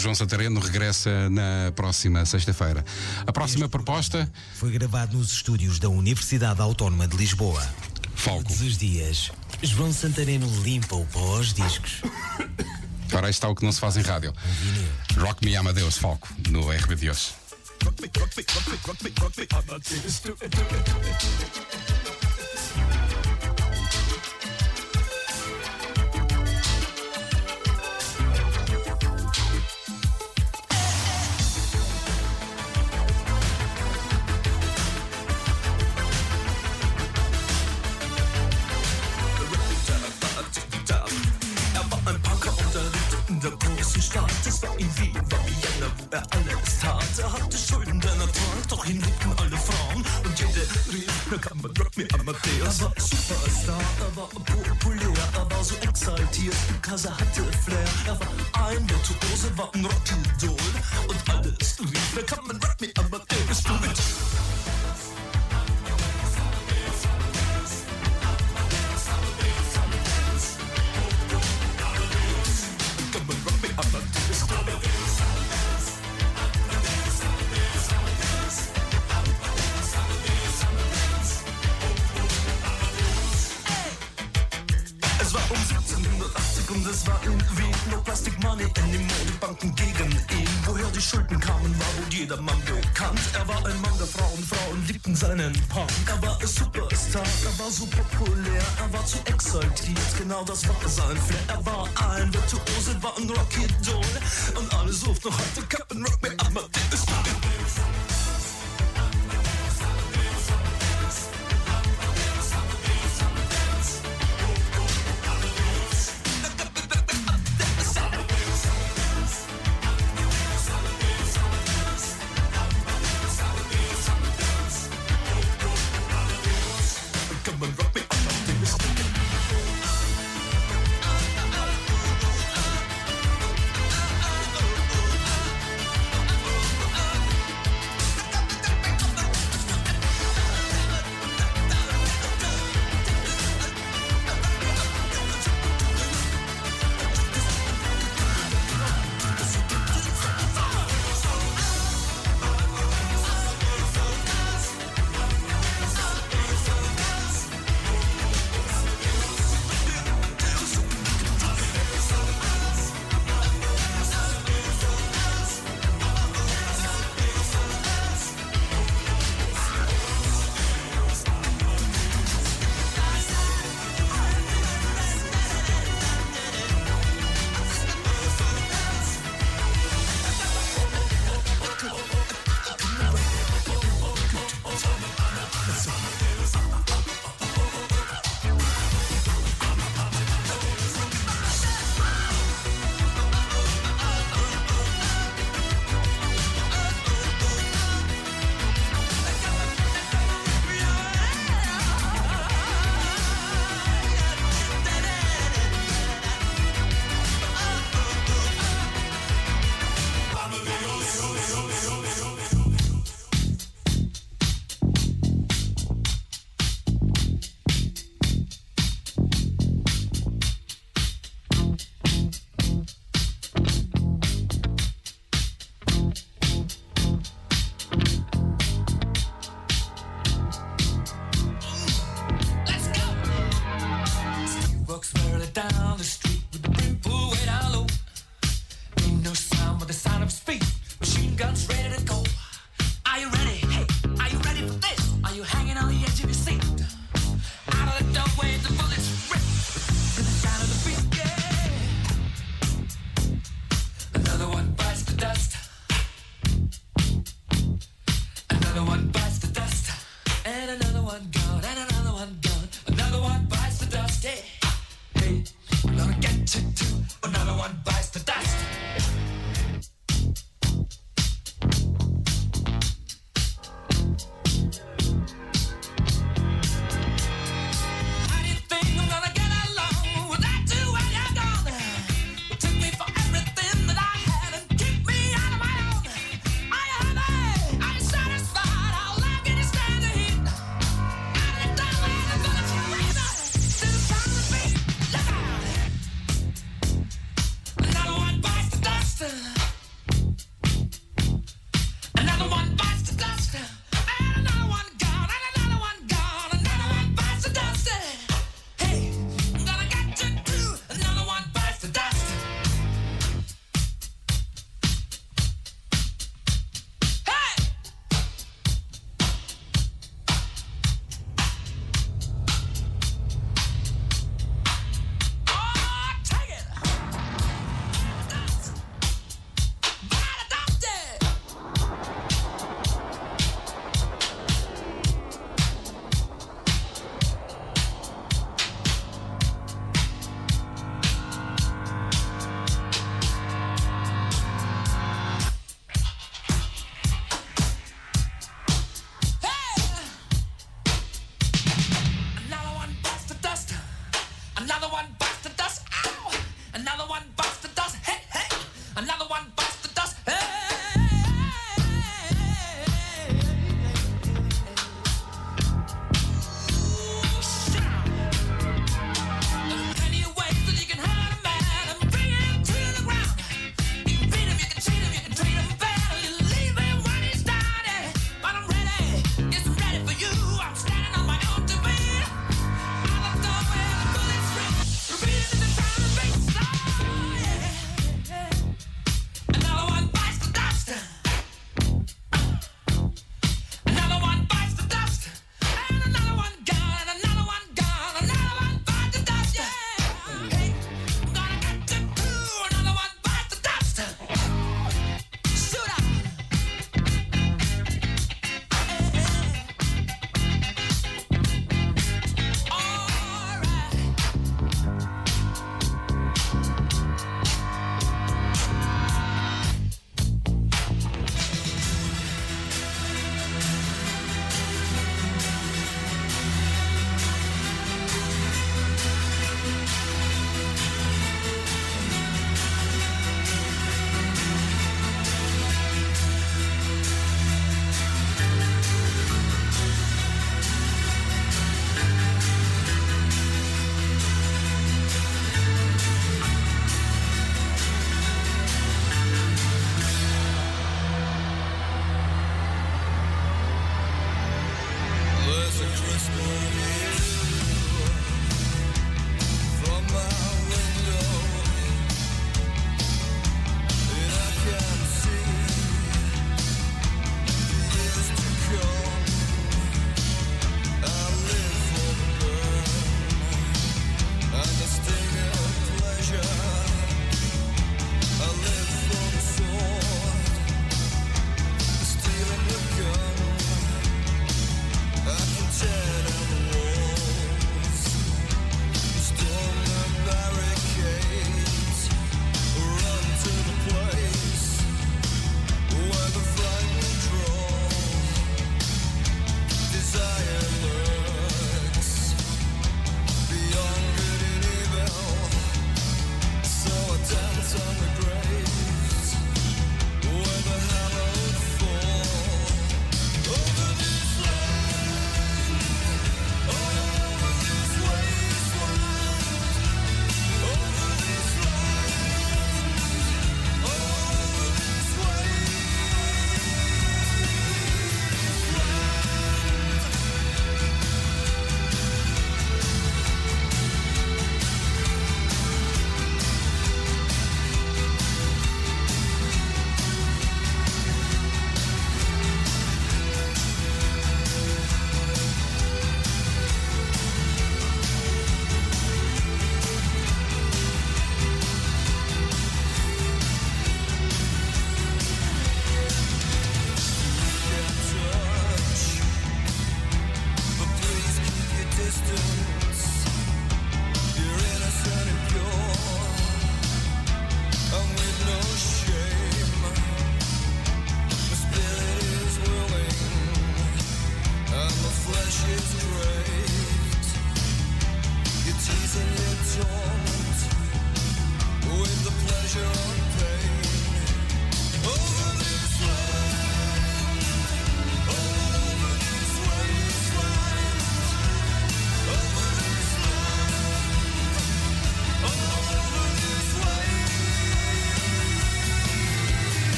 João Santareno regressa na próxima sexta-feira. A próxima este proposta. Foi gravado nos estúdios da Universidade Autónoma de Lisboa. Falco. Todos os dias, João Santareno limpa o pó aos discos. Agora está o que não se faz em rádio. Rock Me Amadeus, Falco, no RB de hoje. Rock me, rock me, rock me, rock me, rock me, genau das Wahnsinn.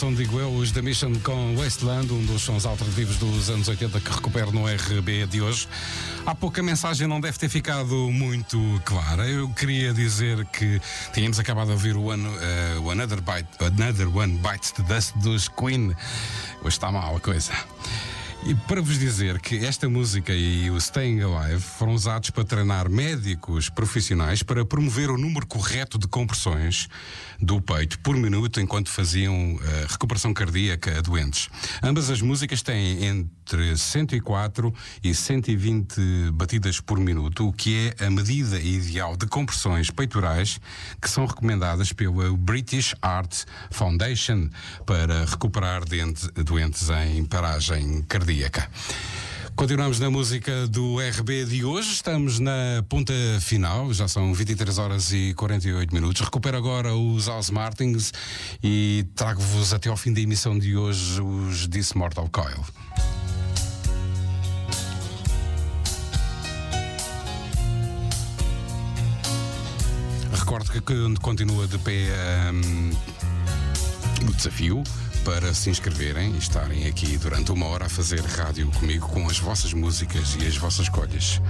Som, digo eu, os The Mission com Wasteland, um dos sons alternativos dos anos 80 que recupero no RB de hoje. Há pouco a mensagem não deve ter ficado muito clara. Eu queria dizer que tínhamos acabado de ouvir o, o Another, Bite, Another One Bites the Dust dos Queen. Hoje está mal a coisa. E para vos dizer que esta música e o Staying Alive foram usados para treinar médicos profissionais para promover o número correto de compressões do peito por minuto enquanto faziam eh, recuperação cardíaca a doentes. Ambas as músicas têm entre 104 e 120 batidas por minuto, o que é a medida ideal de compressões peitorais que são recomendadas pela British Heart Foundation para recuperar doentes em paragem cardíaca. Continuamos na música do RB de hoje, estamos na ponta final, já são 23 horas e 48 minutos. Recupero agora os House Martins e trago-vos até ao fim da emissão de hoje os This Mortal Coil. Recordo que con- continua de pé hum, o desafio para se inscreverem e estarem aqui durante uma hora a fazer rádio comigo com as vossas músicas e as vossas escolhas.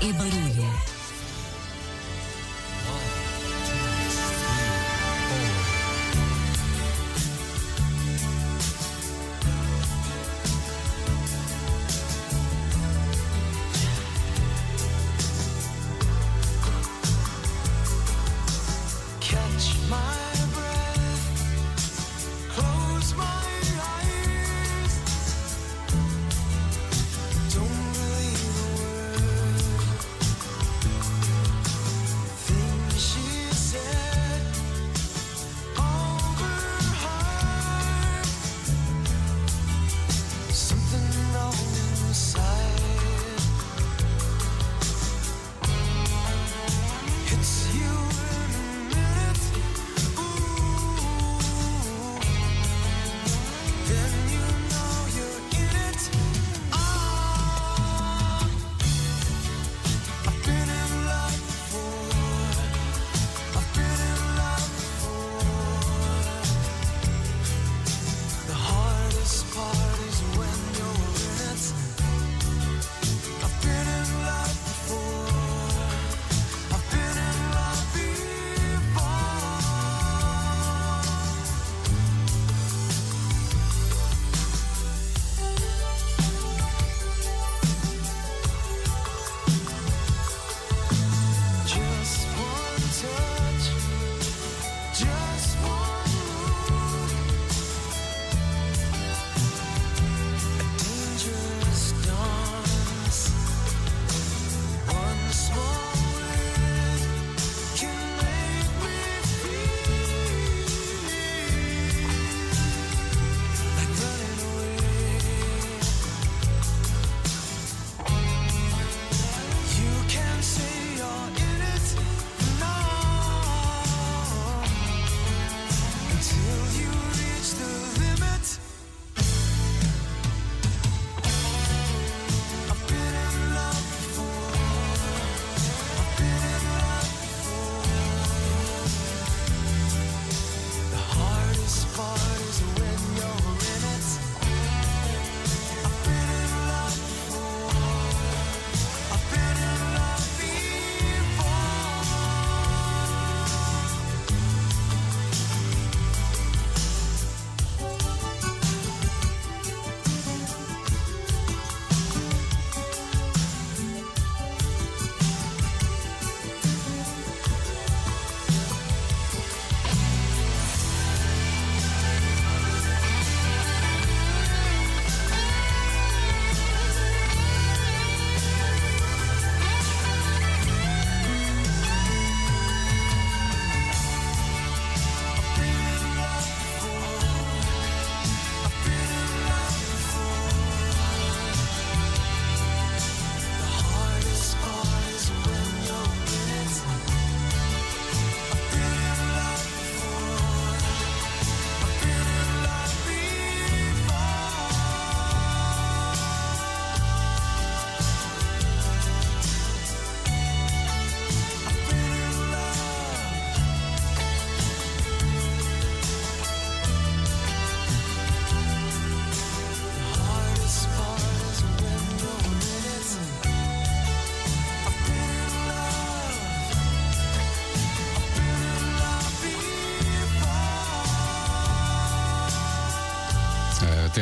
é barulho.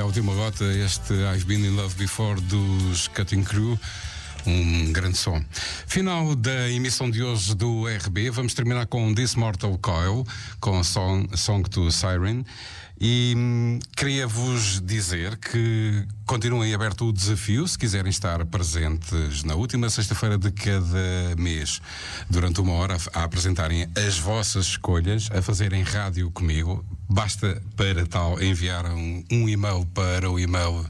Última gota este I've Been in Love Before dos Cutting Crew. Um grande som. Final da emissão de hoje do RB. Vamos terminar com This Mortal Coil, com a song, song to Siren. E hum, queria-vos dizer que continuem aberto o desafio se quiserem estar presentes na última sexta-feira de cada mês, durante uma hora, a apresentarem as vossas escolhas, a fazerem rádio comigo. Basta para tal enviar um, um e-mail para o e-mail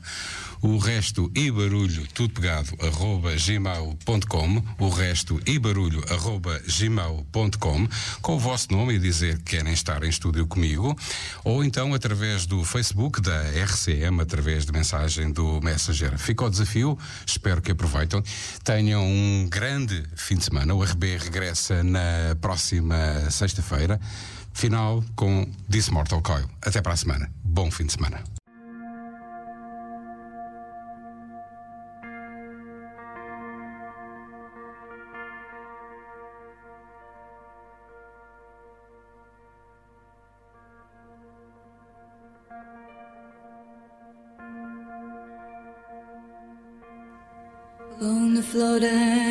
o resto e barulho, tudo pegado, arroba gmail.com, o resto e barulho, arroba gmail.com, com o vosso nome e dizer que querem estar em estúdio comigo, ou então através do Facebook da RCM, através de mensagem do Messenger. Fica o desafio, espero que aproveitem. Tenham um grande fim de semana. O RB regressa na próxima sexta-feira, final com This Mortal Coil. Até para a semana. Bom fim de semana. Floating